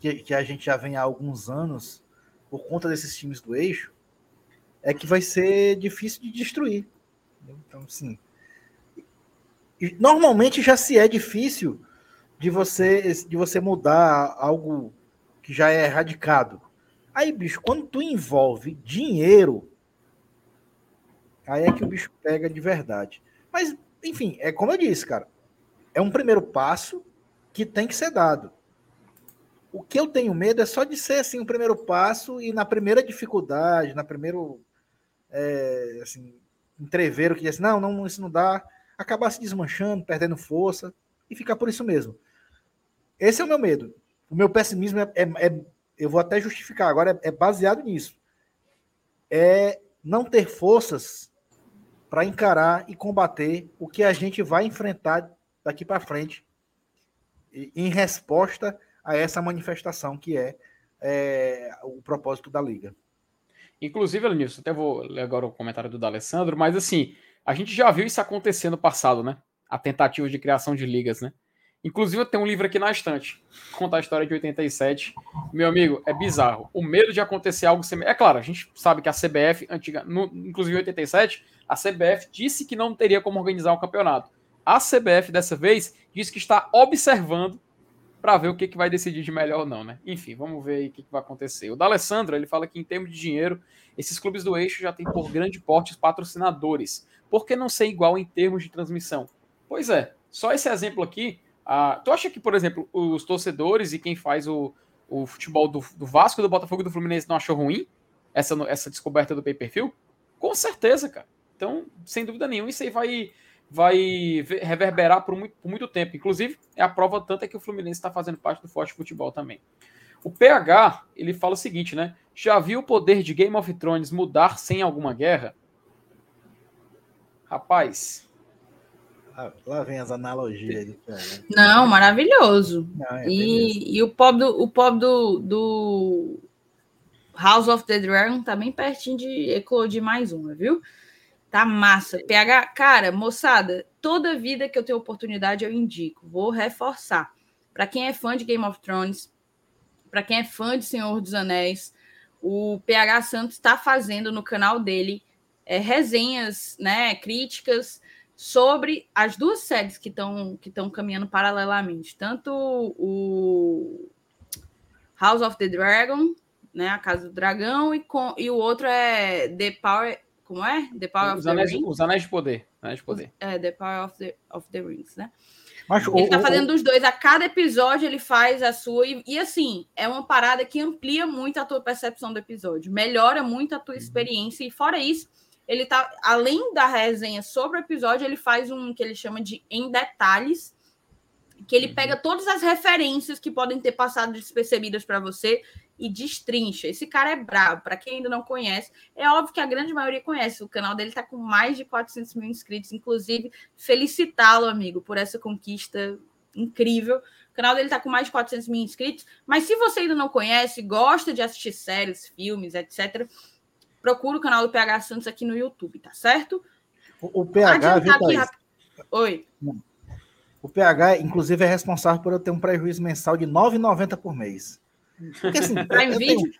Que, que a gente já vem há alguns anos por conta desses times do eixo, é que vai ser difícil de destruir. Então, sim. Normalmente já se é difícil de você de você mudar algo que já é erradicado. Aí, bicho, quando tu envolve dinheiro, aí é que o bicho pega de verdade. Mas, enfim, é como eu disse, cara. É um primeiro passo que tem que ser dado. O que eu tenho medo é só de ser assim um primeiro passo e na primeira dificuldade, na primeiro é, assim, entreveiro que diz assim, não, não, isso não dá, acabar se desmanchando, perdendo força e ficar por isso mesmo. Esse é o meu medo. O meu pessimismo é, é, é eu vou até justificar agora, é, é baseado nisso. É não ter forças para encarar e combater o que a gente vai enfrentar daqui para frente em resposta a essa manifestação que é, é o propósito da liga. Inclusive, Lenilson, até vou ler agora o comentário do D'Alessandro, mas assim, a gente já viu isso acontecer no passado, né? A tentativa de criação de ligas, né? Inclusive, eu tenho um livro aqui na estante, conta a história de 87. Meu amigo, é bizarro. O medo de acontecer algo semelhante. É claro, a gente sabe que a CBF, antiga, no, inclusive em 87, a CBF disse que não teria como organizar um campeonato. A CBF, dessa vez, disse que está observando para ver o que, que vai decidir de melhor ou não, né? Enfim, vamos ver aí o que, que vai acontecer. O D'Alessandro, ele fala que em termos de dinheiro, esses clubes do eixo já têm por grande porte os patrocinadores. Por que não ser igual em termos de transmissão? Pois é, só esse exemplo aqui ah, tu acha que, por exemplo, os torcedores e quem faz o, o futebol do, do Vasco, do Botafogo e do Fluminense não achou ruim essa, essa descoberta do pay-per-view? Com certeza, cara. Então, sem dúvida nenhuma, isso aí vai, vai reverberar por muito, por muito tempo. Inclusive, é a prova tanto é que o Fluminense está fazendo parte do Forte Futebol também. O PH, ele fala o seguinte, né? Já viu o poder de Game of Thrones mudar sem alguma guerra? Rapaz, Lá vem as analogias. Não, maravilhoso. Não, é e, e o pop do, o pop do, do House of the Dragon tá bem pertinho de eclodir mais uma, viu? Tá massa. PH, cara, moçada, toda vida que eu tenho oportunidade eu indico. Vou reforçar. Para quem é fã de Game of Thrones, para quem é fã de Senhor dos Anéis, o PH Santos está fazendo no canal dele é, resenhas, né, críticas sobre as duas séries que estão que estão caminhando paralelamente, tanto o House of the Dragon, né, a Casa do Dragão e com e o outro é The Power, como é? The Power os of anéis, the Rings. Os Anéis de Poder, Anéis de Poder. É, The Power of the, of the Rings, né? Mas, ele está fazendo dos dois. A cada episódio ele faz a sua. E, e, assim, é uma parada que amplia muito a tua percepção do episódio, melhora muito a tua uhum. experiência. E fora isso, ele tá, além da resenha sobre o episódio, ele faz um que ele chama de em detalhes, que ele uhum. pega todas as referências que podem ter passado despercebidas para você e destrincha. Esse cara é brabo. Para quem ainda não conhece, é óbvio que a grande maioria conhece. O canal dele está com mais de 400 mil inscritos. Inclusive, felicitá-lo, amigo, por essa conquista incrível. O canal dele está com mais de 400 mil inscritos. Mas se você ainda não conhece, gosta de assistir séries, filmes, etc., procura o canal do PH Santos aqui no YouTube, tá certo? O, o PH. Aqui, rap... Oi. O PH, inclusive, é responsável por eu ter um prejuízo mensal de R$ 9,90 por mês. Porque assim. Prime Video?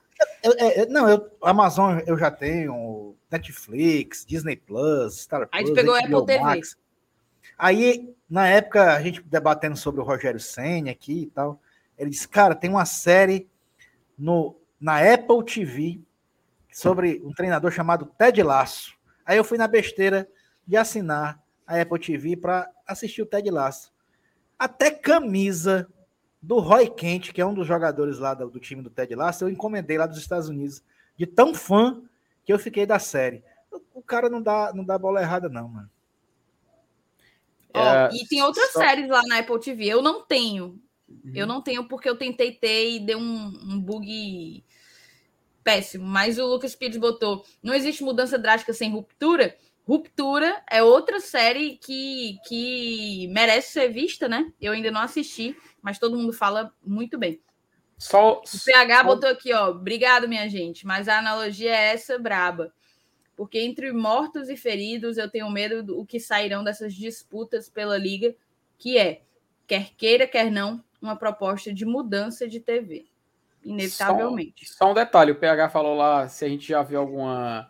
Eu, eu, não, eu, Amazon eu já tenho, Netflix, Disney Plus, Star Plus. Aí tu pegou HBO Apple TV. Max. Aí, na época, a gente debatendo sobre o Rogério Senna aqui e tal, ele disse, cara, tem uma série no, na Apple TV sobre um treinador chamado Ted Lasso. Aí eu fui na besteira de assinar a Apple TV para assistir o Ted Lasso. Até camisa do Roy Kent, que é um dos jogadores lá do, do, time do Ted Lasso, eu encomendei lá dos Estados Unidos, de tão fã que eu fiquei da série. O, cara não dá, não dá bola errada, não, mano. É, e tem outras só... séries lá na Apple TV. Eu não tenho. Uhum. Eu não tenho porque eu tentei ter e deu um, um bug péssimo. Mas o Lucas Pires botou: não existe mudança drástica sem ruptura. Ruptura é outra série que, que merece ser vista, né? Eu ainda não assisti, mas todo mundo fala muito bem. Só, o PH só... botou aqui, ó. Obrigado, minha gente. Mas a analogia é essa braba. Porque entre mortos e feridos, eu tenho medo do que sairão dessas disputas pela liga, que é, quer queira, quer não, uma proposta de mudança de TV inevitavelmente. Só, só, um detalhe, o PH falou lá se a gente já viu alguma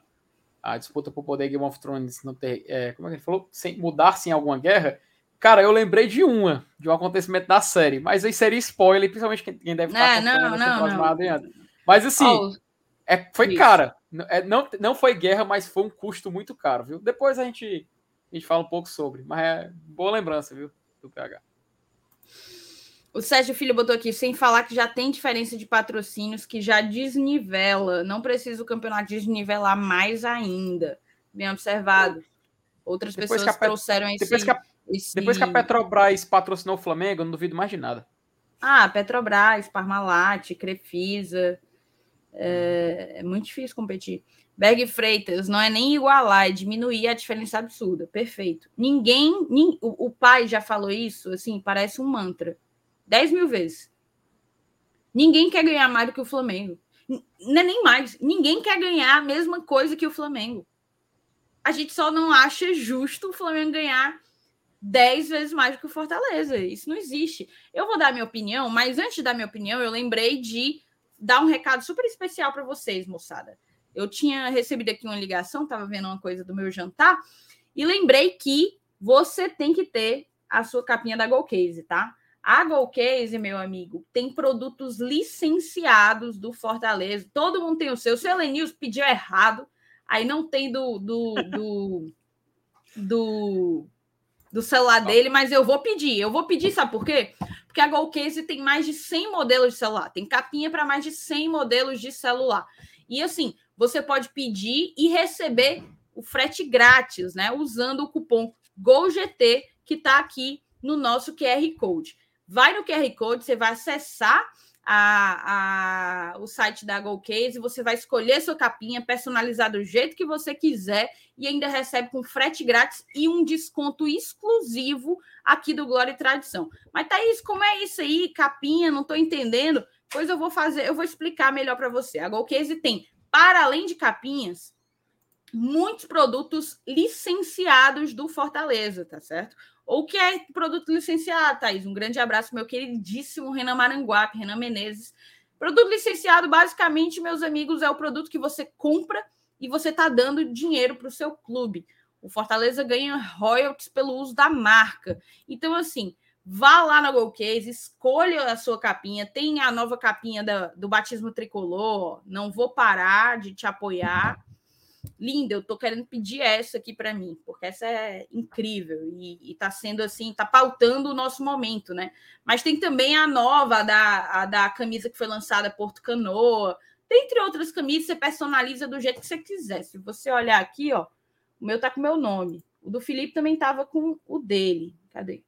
a disputa por poder Game of Thrones não ter, é, como é que ele falou, sem mudar sem alguma guerra. Cara, eu lembrei de uma, de um acontecimento da série, mas aí seria spoiler, principalmente quem, deve estar é, não, não, não. Mas assim, oh, é, foi isso. cara, é, não, não foi guerra, mas foi um custo muito caro, viu? Depois a gente, a gente fala um pouco sobre, mas é boa lembrança, viu, do PH. O Sérgio Filho botou aqui, sem falar que já tem diferença de patrocínios que já desnivela. Não precisa o campeonato desnivelar mais ainda. Bem observado. Outras depois pessoas Pet... trouxeram esse depois, que a... esse depois que a Petrobras patrocinou o Flamengo, eu não duvido mais de nada. Ah, Petrobras, Parmalat, Crefisa. É... é muito difícil competir. Berg Freitas, não é nem igualar, é diminuir a diferença absurda. Perfeito. Ninguém, nin, o, o, pai já falou isso, assim, parece um mantra. Dez mil vezes. Ninguém quer ganhar mais do que o Flamengo. É nem mais. Ninguém quer ganhar a mesma coisa que o Flamengo. A gente só não acha justo o Flamengo ganhar dez vezes mais do que o Fortaleza. Isso não existe. Eu vou dar minha opinião, mas antes de dar minha opinião, eu lembrei de dar um recado super especial para vocês, moçada. Eu tinha recebido aqui uma ligação, estava vendo uma coisa do meu jantar, e lembrei que você tem que ter a sua capinha da Golcase, tá? A Golcase, meu amigo, tem produtos licenciados do Fortaleza. Todo mundo tem o seu. O seu Lenils pediu errado, aí não tem do, do, do, do, do celular dele, mas eu vou pedir. Eu vou pedir, sabe por quê? Porque a Golcase tem mais de 100 modelos de celular. Tem capinha para mais de 100 modelos de celular. E assim, você pode pedir e receber o frete grátis, né? Usando o cupom GOLGT que está aqui no nosso QR Code. Vai no QR Code, você vai acessar a, a, o site da GoCase, você vai escolher sua capinha, personalizar do jeito que você quiser e ainda recebe com frete grátis e um desconto exclusivo aqui do Glória e Tradição. Mas, Thaís, como é isso aí? Capinha, não estou entendendo. Pois eu vou fazer, eu vou explicar melhor para você. A GoCase tem para além de capinhas, muitos produtos licenciados do Fortaleza, tá certo? Ou que é produto licenciado, Thaís? Um grande abraço, meu queridíssimo Renan Maranguape, Renan Menezes. Produto licenciado, basicamente, meus amigos, é o produto que você compra e você está dando dinheiro para o seu clube. O Fortaleza ganha royalties pelo uso da marca. Então, assim, Vá lá na Golcase, escolha a sua capinha. Tem a nova capinha da, do batismo tricolor. Não vou parar de te apoiar. Linda, eu tô querendo pedir essa aqui para mim, porque essa é incrível e, está sendo assim, tá pautando o nosso momento, né? Mas tem também a nova, a da, a da camisa que foi lançada Porto Canoa. Dentre outras camisas, você personaliza do jeito que você quiser. Se você olhar aqui, ó, o meu tá com o meu nome. O do Felipe também tava com o dele. Cadê?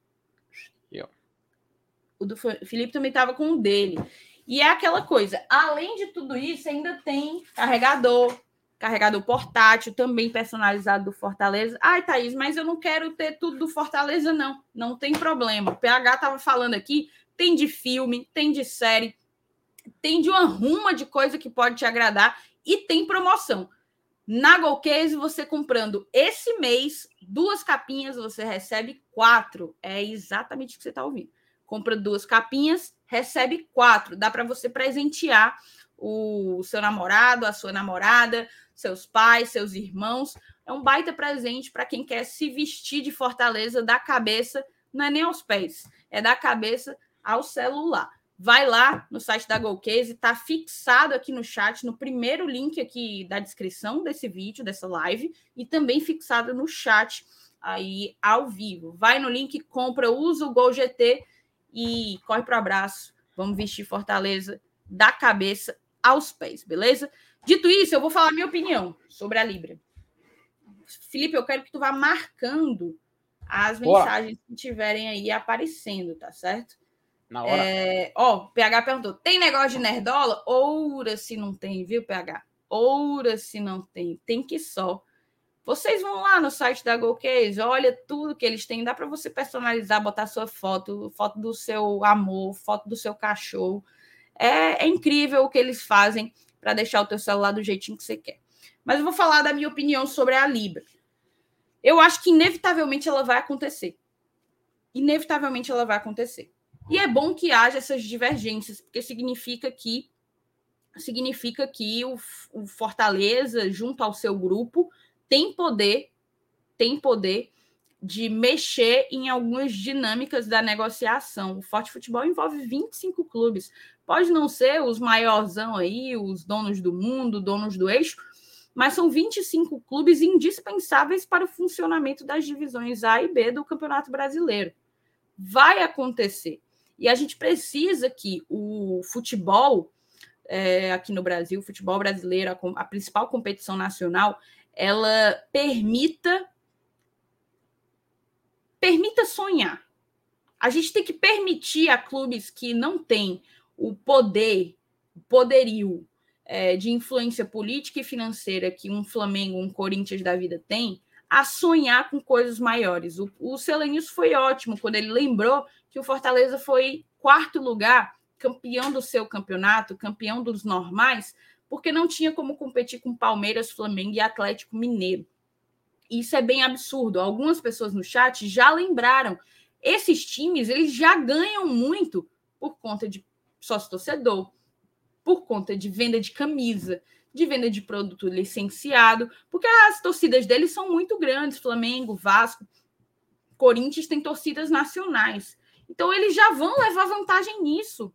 O do Felipe também estava com o dele. E é aquela coisa, além de tudo isso, ainda tem carregador, carregador portátil, também personalizado do Fortaleza. Ai, Thaís, mas eu não quero ter tudo do Fortaleza, não. Não tem problema. O PH estava falando aqui, tem de filme, tem de série, tem de uma ruma de coisa que pode te agradar e tem promoção. Na Golcase, você comprando esse mês, duas capinhas, você recebe quatro. É exatamente o que você está ouvindo compra duas capinhas, recebe quatro. Dá para você presentear o seu namorado, a sua namorada, seus pais, seus irmãos. É um baita presente para quem quer se vestir de Fortaleza da cabeça, não é nem aos pés, é da cabeça ao celular. Vai lá no site da Golcase, está fixado aqui no chat, no primeiro link aqui da descrição desse vídeo, dessa live, e também fixado no chat aí ao vivo. Vai no link, compra, usa o Gol GT e corre para o abraço. Vamos vestir Fortaleza da cabeça aos pés, beleza? Dito isso, eu vou falar minha opinião sobre a Libra. Felipe, eu quero que tu vá marcando as mensagens que tiverem aí aparecendo, tá certo? Na hora. É, ó, PH perguntou: tem negócio de nerdola? Oura se não tem, viu, PH? Oura se não tem. Tem que só. Vocês vão lá no site da GoCase, olha tudo que eles têm, dá para você personalizar, botar sua foto, foto do seu amor, foto do seu cachorro. É, é incrível o que eles fazem para deixar o teu celular do jeitinho que você quer. Mas eu vou falar da minha opinião sobre a Libra. Eu acho que inevitavelmente ela vai acontecer. Inevitavelmente ela vai acontecer. E é bom que haja essas divergências, porque significa que significa que o, o Fortaleza, junto ao seu grupo, tem poder, tem poder de mexer em algumas dinâmicas da negociação. O Forte Futebol envolve 25 clubes. Pode não ser os maiorzão aí, os donos do mundo, donos do eixo, mas são 25 clubes indispensáveis para o funcionamento das divisões A e B do Campeonato Brasileiro. Vai acontecer. E a gente precisa que o futebol é, aqui no Brasil, o futebol brasileiro, a, a principal competição nacional, ela permita permita sonhar. A gente tem que permitir a clubes que não têm o poder, o poderio é, de influência política e financeira que um Flamengo, um Corinthians da vida tem, a sonhar com coisas maiores. O, o foi ótimo quando ele lembrou que o Fortaleza foi quarto lugar, campeão do seu campeonato, campeão dos normais, porque não tinha como competir com Palmeiras, Flamengo e Atlético Mineiro. Isso é bem absurdo. Algumas pessoas no chat já lembraram. Esses times eles já ganham muito por conta de sócio torcedor, por conta de venda de camisa, de venda de produto licenciado, porque as torcidas deles são muito grandes, Flamengo, Vasco, Corinthians tem torcidas nacionais. Então eles já vão levar vantagem nisso.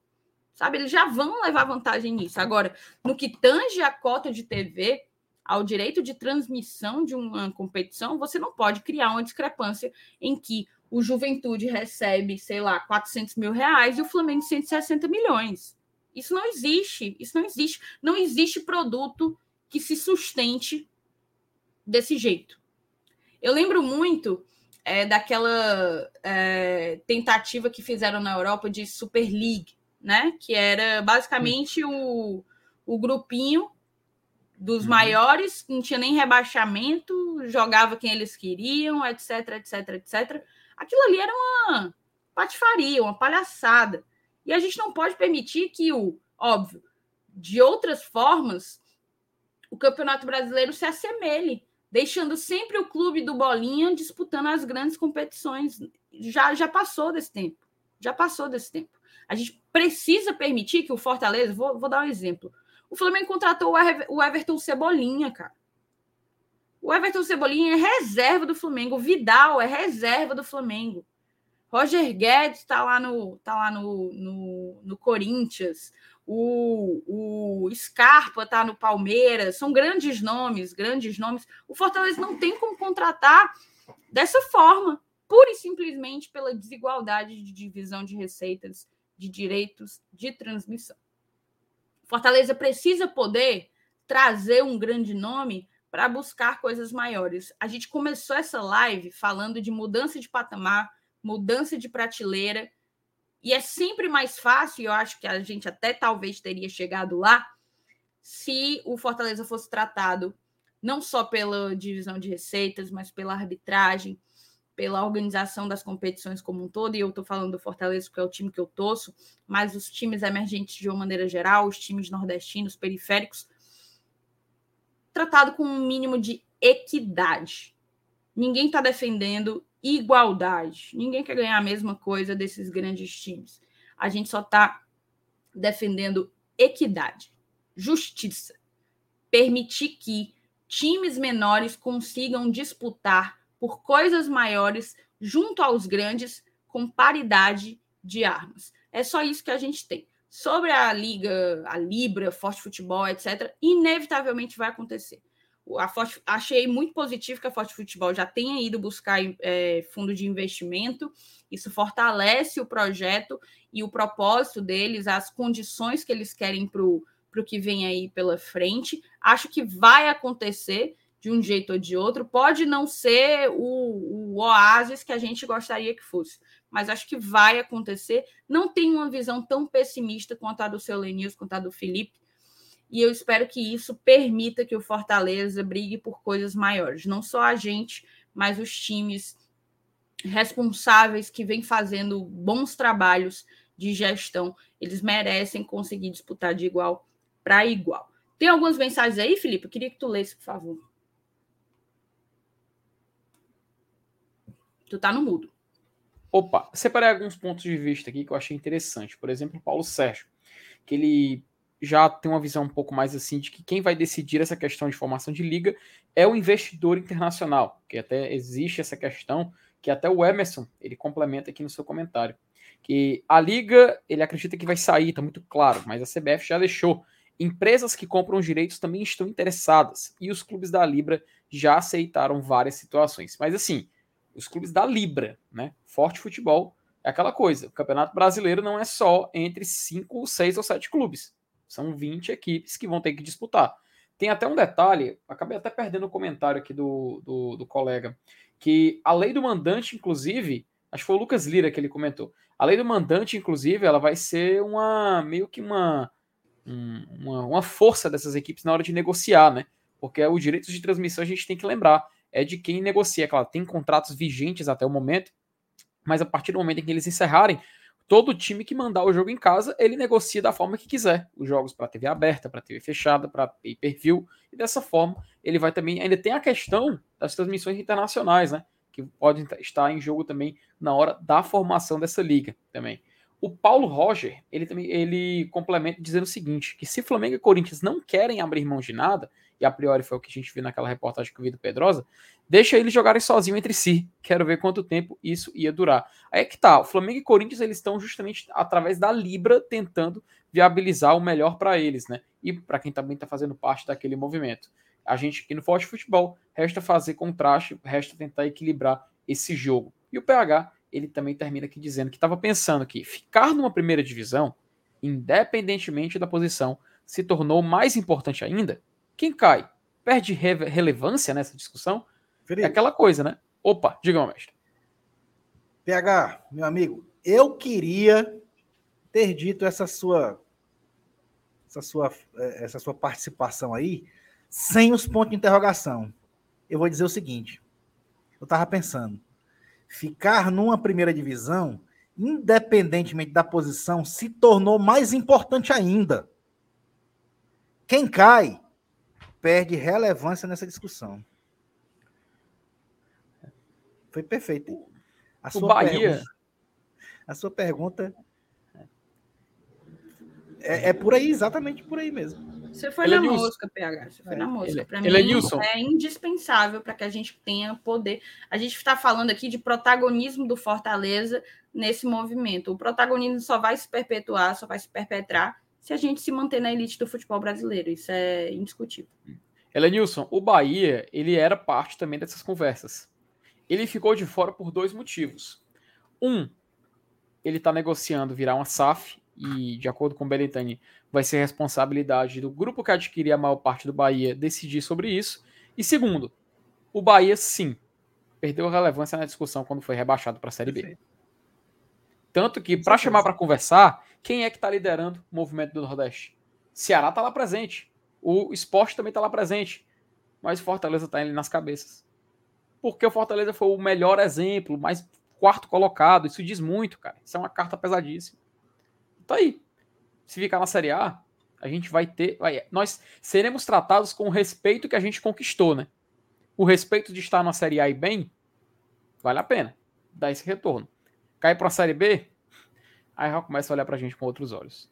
Sabe, eles já vão levar vantagem nisso. Agora, no que tange a cota de TV, ao direito de transmissão de uma competição, você não pode criar uma discrepância em que o Juventude recebe, sei lá, 400 mil reais e o Flamengo 160 milhões. Isso não existe. Isso não existe. Não existe produto que se sustente desse jeito. Eu lembro muito é, daquela é, tentativa que fizeram na Europa de Super League, né? Que era basicamente o, o grupinho dos uhum. maiores, não tinha nem rebaixamento, jogava quem eles queriam, etc, etc, etc. Aquilo ali era uma patifaria, uma palhaçada. E a gente não pode permitir que o, óbvio, de outras formas, o Campeonato Brasileiro se assemelhe, deixando sempre o clube do Bolinha disputando as grandes competições. Já, já passou desse tempo. Já passou desse tempo. A gente precisa permitir que o Fortaleza, vou, vou dar um exemplo. O Flamengo contratou o Everton Cebolinha, cara. O Everton Cebolinha é reserva do Flamengo. O Vidal é reserva do Flamengo. Roger Guedes está lá, no, tá lá no, no, no Corinthians. O, o Scarpa está no Palmeiras. São grandes nomes, grandes nomes. O Fortaleza não tem como contratar dessa forma, pura e simplesmente pela desigualdade de divisão de receitas, de direitos de transmissão. Fortaleza precisa poder trazer um grande nome para buscar coisas maiores. A gente começou essa live falando de mudança de patamar, mudança de prateleira, e é sempre mais fácil, eu acho que a gente até talvez teria chegado lá, se o Fortaleza fosse tratado não só pela divisão de receitas, mas pela arbitragem, pela organização das competições como um todo, e eu estou falando do Fortaleza porque é o time que eu torço, mas os times emergentes de uma maneira geral, os times nordestinos, periféricos, tratado com um mínimo de equidade. Ninguém está defendendo igualdade. Ninguém quer ganhar a mesma coisa desses grandes times. A gente só está defendendo equidade, justiça, permitir que times menores consigam disputar por coisas maiores junto aos grandes com paridade de armas. É só isso que a gente tem. Sobre a Liga, a Libra, Forte Futebol, etc., inevitavelmente vai acontecer. Forte, achei muito positivo que a Forte Futebol já tenha ido buscar é, fundo de investimento. Isso fortalece o projeto e o propósito deles, as condições que eles querem para o que vem aí pela frente. Acho que vai acontecer de um jeito ou de outro. Pode não ser o, o oásis que a gente gostaria que fosse, mas acho que vai acontecer. Não tenho uma visão tão pessimista quanto a do seu Lenils, quanto a do Felipe, e eu espero que isso permita que o Fortaleza brigue por coisas maiores. Não só a gente, mas os times responsáveis que vêm fazendo bons trabalhos de gestão. Eles merecem conseguir disputar de igual para igual. Tem algumas mensagens aí, Felipe? Eu queria que tu lesse, por favor. Tu tá no mudo. Opa, separei alguns pontos de vista aqui que eu achei interessante. Por exemplo, o Paulo Sérgio, que ele já tem uma visão um pouco mais assim de que quem vai decidir essa questão de formação de liga é o investidor internacional, que até existe essa questão, que até o Emerson, ele complementa aqui no seu comentário, que a liga, ele acredita que vai sair, tá muito claro, mas a CBF já deixou. Empresas que compram os direitos também estão interessadas, e os clubes da Libra já aceitaram várias situações. Mas assim, os clubes da Libra, né? Forte futebol é aquela coisa. O Campeonato Brasileiro não é só entre 5, 6 ou 7 clubes. São 20 equipes que vão ter que disputar. Tem até um detalhe, acabei até perdendo o comentário aqui do, do, do colega, que a lei do mandante, inclusive, acho que foi o Lucas Lira que ele comentou. A lei do mandante, inclusive, ela vai ser uma meio que uma um, uma, uma força dessas equipes na hora de negociar, né? Porque o direito de transmissão a gente tem que lembrar é de quem negocia. Claro, tem contratos vigentes até o momento, mas a partir do momento em que eles encerrarem, todo time que mandar o jogo em casa, ele negocia da forma que quiser. Os jogos para TV aberta, para TV fechada, para pay-per-view, e dessa forma ele vai também. Ainda tem a questão das transmissões internacionais, né? Que podem estar em jogo também na hora da formação dessa liga também. O Paulo Roger, ele também ele complementa dizendo o seguinte: que se Flamengo e Corinthians não querem abrir mão de nada, e a priori foi o que a gente viu naquela reportagem que eu vi do Pedrosa, deixa eles jogarem sozinhos entre si. Quero ver quanto tempo isso ia durar. Aí é que tá, o Flamengo e Corinthians eles estão justamente através da Libra tentando viabilizar o melhor para eles, né? E para quem também está fazendo parte daquele movimento. A gente aqui no Forte Futebol resta fazer contraste, resta tentar equilibrar esse jogo. E o PH, ele também termina aqui dizendo que estava pensando que ficar numa primeira divisão, independentemente da posição, se tornou mais importante ainda quem cai? Perde re relevância nessa discussão? Felipe. É aquela coisa, né? Opa, diga, mestre. PH, meu amigo, eu queria ter dito essa sua essa sua é, essa sua participação aí sem os pontos de interrogação. Eu vou dizer o seguinte: eu estava pensando, ficar numa primeira divisão, independentemente da posição, se tornou mais importante ainda. Quem cai perde relevância nessa discussão. Foi perfeito. A sua Bahia. Pergunta, a sua pergunta é, é, por aí, exatamente por aí mesmo. Você foi ele na é mosca, PH. Você foi é. na mosca. Para mim, é, é indispensável para que a gente tenha poder. A gente está falando aqui de protagonismo do Fortaleza nesse movimento. O protagonismo só vai se perpetuar, só vai se perpetrar se a gente se manter na elite do futebol brasileiro. Isso é indiscutível. Elenilson, o Bahia, ele era parte também dessas conversas. Ele ficou de fora por dois motivos. Um, ele está negociando virar uma SAF e, de acordo com o Belintani, vai ser responsabilidade do grupo que adquirir a maior parte do Bahia decidir sobre isso. E segundo, o Bahia, sim, perdeu relevância na discussão quando foi rebaixado para a Série B. Tanto que, para chamar para conversar, quem é que está liderando o movimento do Nordeste? Ceará está lá presente. O esporte também está lá presente. Mas Fortaleza está ali nas cabeças. Porque o Fortaleza foi o melhor exemplo, mais quarto colocado. Isso diz muito, cara. Isso é uma carta pesadíssima. Tá aí. Se ficar na Série A, a gente vai ter. Vai, nós seremos tratados com o respeito que a gente conquistou, né? O respeito de estar na Série A e bem, vale a pena dar esse retorno. Cai para a Série B, aí já começa a olhar para a gente com outros olhos.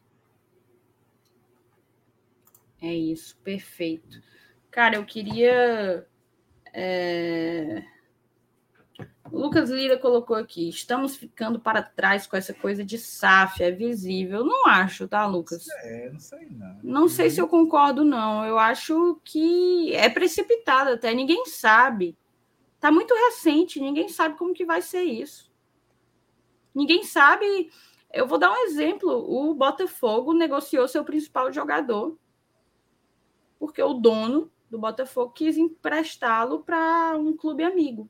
É isso, perfeito. Cara, eu queria. É... O Lucas Lira colocou aqui: estamos ficando para trás com essa coisa de SAF, é visível. Não acho, tá, Lucas? É, não sei não. Não sei se eu concordo, não. Eu acho que é precipitado até, ninguém sabe. Tá muito recente, ninguém sabe como que vai ser isso. Ninguém sabe eu vou dar um exemplo: o Botafogo negociou seu principal jogador, porque o dono do Botafogo quis emprestá-lo para um clube amigo.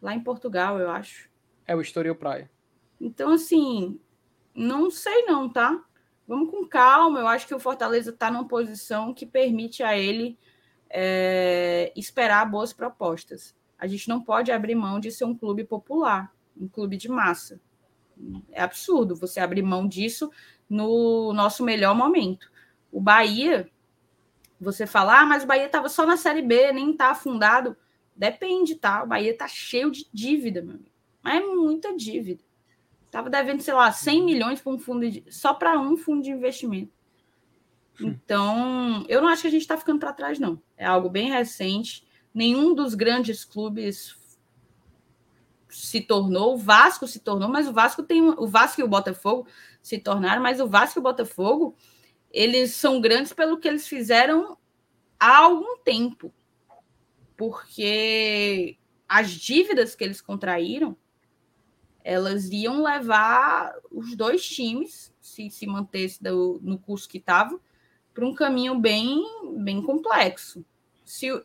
Lá em Portugal, eu acho. É o Estoril Praia. Então, assim, não sei não, tá? Vamos com calma. Eu acho que o Fortaleza está numa posição que permite a ele é, esperar boas propostas. A gente não pode abrir mão de ser um clube popular, um clube de massa. É absurdo você abrir mão disso no nosso melhor momento. O Bahia, você fala, ah, mas o Bahia estava só na Série B, nem está afundado. Depende, tá? O Bahia está cheio de dívida, meu amigo. Mas é muita dívida. Estava devendo, sei lá, 100 milhões para um fundo de, só para um fundo de investimento. Então, eu não acho que a gente está ficando para trás, não. É algo bem recente. Nenhum dos grandes clubes se tornou, o Vasco se tornou, mas o Vasco tem o Vasco e o Botafogo se tornaram, mas o Vasco e o Botafogo eles são grandes pelo que eles fizeram há algum tempo. Porque as dívidas que eles contraíram, elas iam levar os dois times, se se mantesse do, no curso que estava, para um caminho bem, bem complexo. Se o,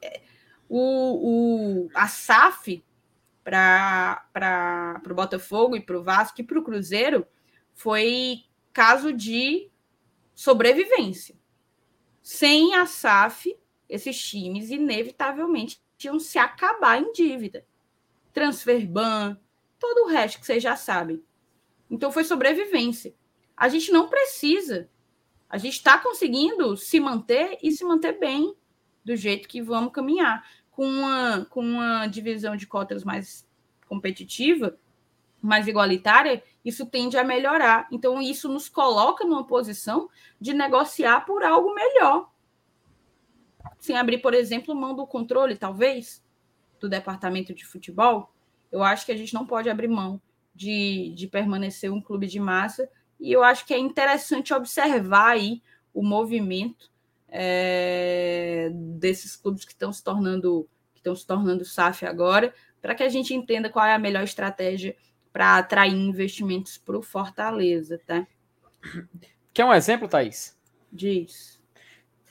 o, a SAF para o Botafogo e para o Vasco e para o Cruzeiro foi caso de sobrevivência. Sem a SAF, esses times inevitavelmente iam se acabar em dívida. Transfer ban, todo o resto que vocês já sabem. Então foi sobrevivência. A gente não precisa. A gente está conseguindo se manter e se manter bem do jeito que vamos caminhar. Com uma, com uma divisão de cotas mais competitiva, mais igualitária, isso tende a melhorar. Então, isso nos coloca numa posição de negociar por algo melhor. Sem abrir, por exemplo, mão do controle, talvez, do departamento de futebol, eu acho que a gente não pode abrir mão de, de permanecer um clube de massa. E eu acho que é interessante observar aí o movimento é, desses clubes que estão se tornando que estão se tornando SAF agora, para que a gente entenda qual é a melhor estratégia para atrair investimentos para o Fortaleza, tá? Quer um exemplo, Thaís? Diz.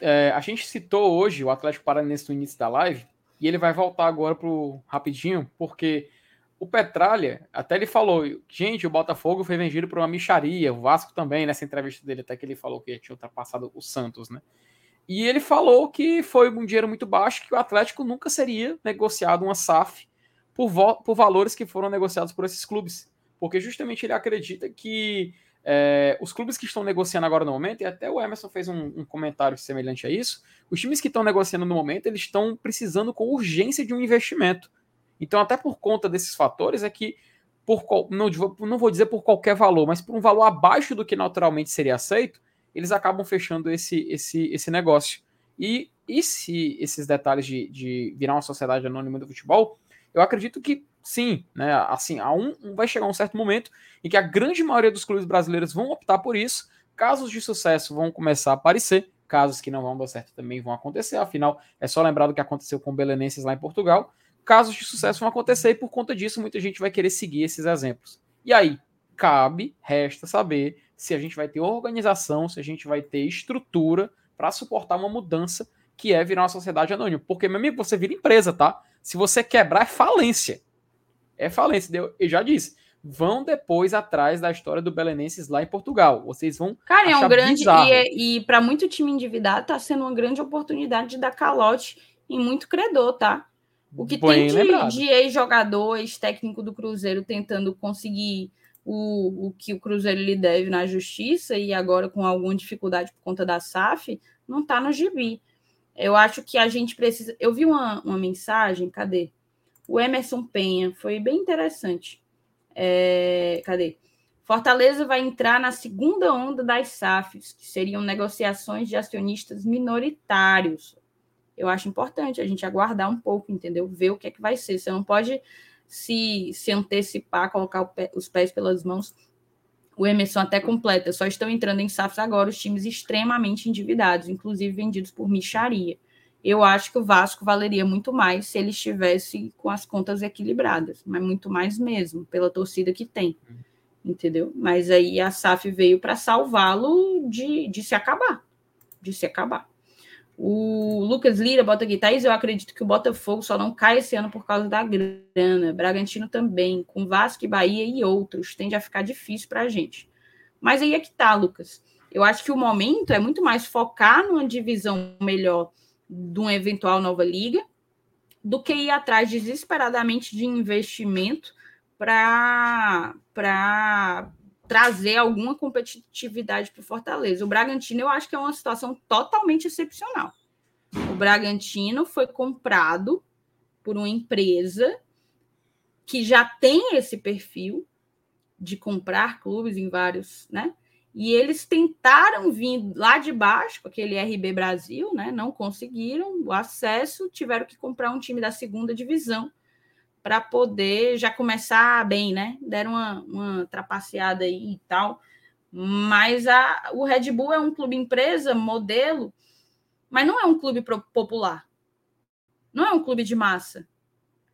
É, a gente citou hoje o Atlético Paranense no início da live, e ele vai voltar agora pro rapidinho, porque o Petralha, até ele falou, gente, o Botafogo foi vendido por uma micharia, o Vasco também, nessa entrevista dele, até que ele falou que tinha ultrapassado o Santos, né? E ele falou que foi um dinheiro muito baixo, que o Atlético nunca seria negociado uma SAF por, por valores que foram negociados por esses clubes. Porque justamente ele acredita que é, os clubes que estão negociando agora no momento, e até o Emerson fez um, um comentário semelhante a isso, os times que estão negociando no momento, eles estão precisando com urgência de um investimento. Então, até por conta desses fatores, é que, por não, não vou dizer por qualquer valor, mas por um valor abaixo do que naturalmente seria aceito, eles acabam fechando esse, esse, esse negócio. E, e se esses detalhes de, de virar uma sociedade anônima do futebol eu acredito que sim, né? Assim, a um, vai chegar um certo momento em que a grande maioria dos clubes brasileiros vão optar por isso. Casos de sucesso vão começar a aparecer, casos que não vão dar certo também vão acontecer. Afinal, é só lembrar do que aconteceu com o Belenenses lá em Portugal. Casos de sucesso vão acontecer e por conta disso muita gente vai querer seguir esses exemplos. E aí, cabe, resta saber se a gente vai ter organização, se a gente vai ter estrutura para suportar uma mudança que é virar uma sociedade anônima. Porque, meu amigo, você vira empresa, tá? Se você quebrar, é falência. É falência. Eu já disse. Vão depois atrás da história do Belenenses lá em Portugal. Vocês vão. Cara, é um grande. Bizarro. E, e para muito time endividado, tá sendo uma grande oportunidade de dar calote em muito credor, tá? O que Bem tem de, de ex-jogador, ex-técnico do Cruzeiro tentando conseguir o, o que o Cruzeiro lhe deve na justiça e agora com alguma dificuldade por conta da SAF, não tá no gibi. Eu acho que a gente precisa. Eu vi uma, uma mensagem, cadê? O Emerson Penha, foi bem interessante. É, cadê? Fortaleza vai entrar na segunda onda das SAFs, que seriam negociações de acionistas minoritários. Eu acho importante a gente aguardar um pouco, entendeu? Ver o que é que vai ser. Você não pode se, se antecipar, colocar pé, os pés pelas mãos o Emerson até completa, só estão entrando em SAFs agora os times extremamente endividados, inclusive vendidos por micharia. Eu acho que o Vasco valeria muito mais se ele estivesse com as contas equilibradas, mas muito mais mesmo, pela torcida que tem. Entendeu? Mas aí a SAF veio para salvá-lo de, de se acabar. De se acabar. O Lucas Lira bota aqui, Thaís, eu acredito que o Botafogo só não cai esse ano por causa da grana. Bragantino também, com Vasco e Bahia e outros. Tende a ficar difícil para a gente. Mas aí é que tá, Lucas. Eu acho que o momento é muito mais focar numa divisão melhor de uma eventual nova liga do que ir atrás desesperadamente de investimento para trazer alguma competitividade para o Fortaleza. O Bragantino, eu acho que é uma situação totalmente excepcional. O Bragantino foi comprado por uma empresa que já tem esse perfil de comprar clubes em vários, né? E eles tentaram vir lá de baixo, com aquele RB Brasil, né? Não conseguiram o acesso, tiveram que comprar um time da segunda divisão para poder já começar bem, né? Deram uma, uma trapaceada aí e tal. Mas a, o Red Bull é um clube empresa, modelo, mas não é um clube popular. Não é um clube de massa.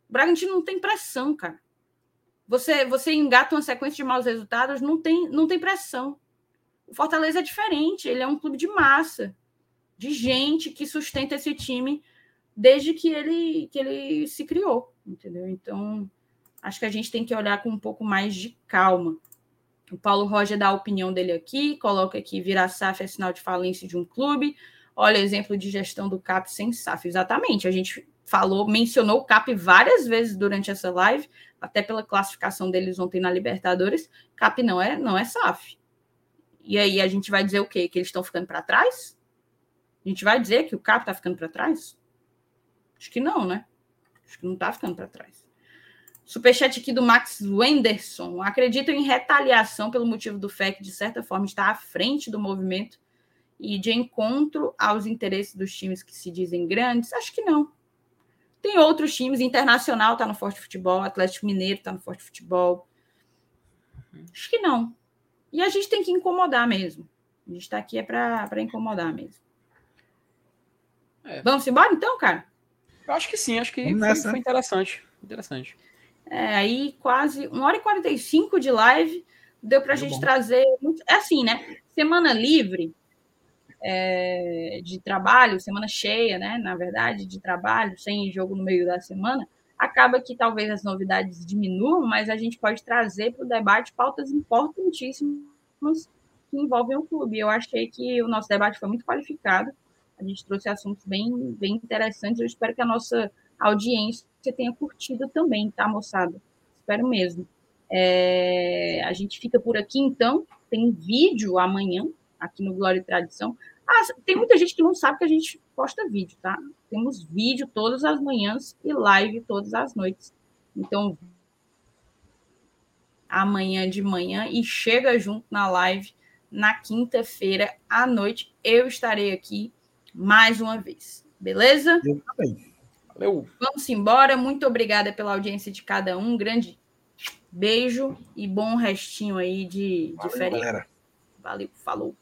O Bragantino não tem pressão, cara. Você, você engata uma sequência de maus resultados, não tem, não tem pressão. O Fortaleza é diferente, ele é um clube de massa, de gente que sustenta esse time desde que ele, que ele se criou, entendeu? Então, acho que a gente tem que olhar com um pouco mais de calma O Paulo Roger dá a opinião dele aqui, coloca aqui, virar SAF é sinal de falência de um clube. Olha, exemplo de gestão do CAP sem SAF. Exatamente, a gente falou, mencionou o CAP várias vezes durante essa live, até pela classificação deles ontem na Libertadores. CAP não é, não é SAF. E aí a gente vai dizer o quê? Que eles estão ficando para trás? A gente vai dizer que o CAP está ficando para trás? Acho que não, né? Acho que não está ficando para trás. Superchat aqui do Max Wenderson. Acredito em retaliação pelo motivo do FEC, de certa forma, estar à frente do movimento e de encontro aos interesses dos times que se dizem grandes? Acho que não. Tem outros times, Internacional está no Forte Futebol, Atlético Mineiro está no Forte Futebol. Acho que não. E a gente tem que incomodar mesmo. A gente está aqui é para incomodar mesmo. É. Vamos embora então, cara? Eu acho que sim, acho que foi, foi, interessante. Interessante. É, aí quase 1 hora e 45 de live deu para a gente bom. trazer. Muito... É assim, né? Semana livre é, de trabalho, semana cheia, né? Na verdade, de trabalho, sem jogo no meio da semana, acaba que talvez as novidades diminuam, mas a gente pode trazer para o debate pautas importantíssimas que envolvem o clube. Eu achei que o nosso debate foi muito qualificado, a gente trouxe assuntos bem, bem interessantes. Eu espero que a nossa audiência tenha curtido também, tá, moçada? Espero mesmo. É, a gente fica por aqui, então. Tem vídeo amanhã, aqui no Glória e Tradição. Ah, tem muita gente que não sabe que a gente posta vídeo, tá? Temos vídeo todas as manhãs e live todas as noites. Então, amanhã de manhã e chega junto na live na quinta-feira à noite. Eu estarei aqui mais uma vez. Beleza? Eu também. Valeu. Vamos embora. Muito obrigada pela audiência de cada um. grande beijo e bom restinho aí de, de Valeu, férias. Galera. Valeu, falou.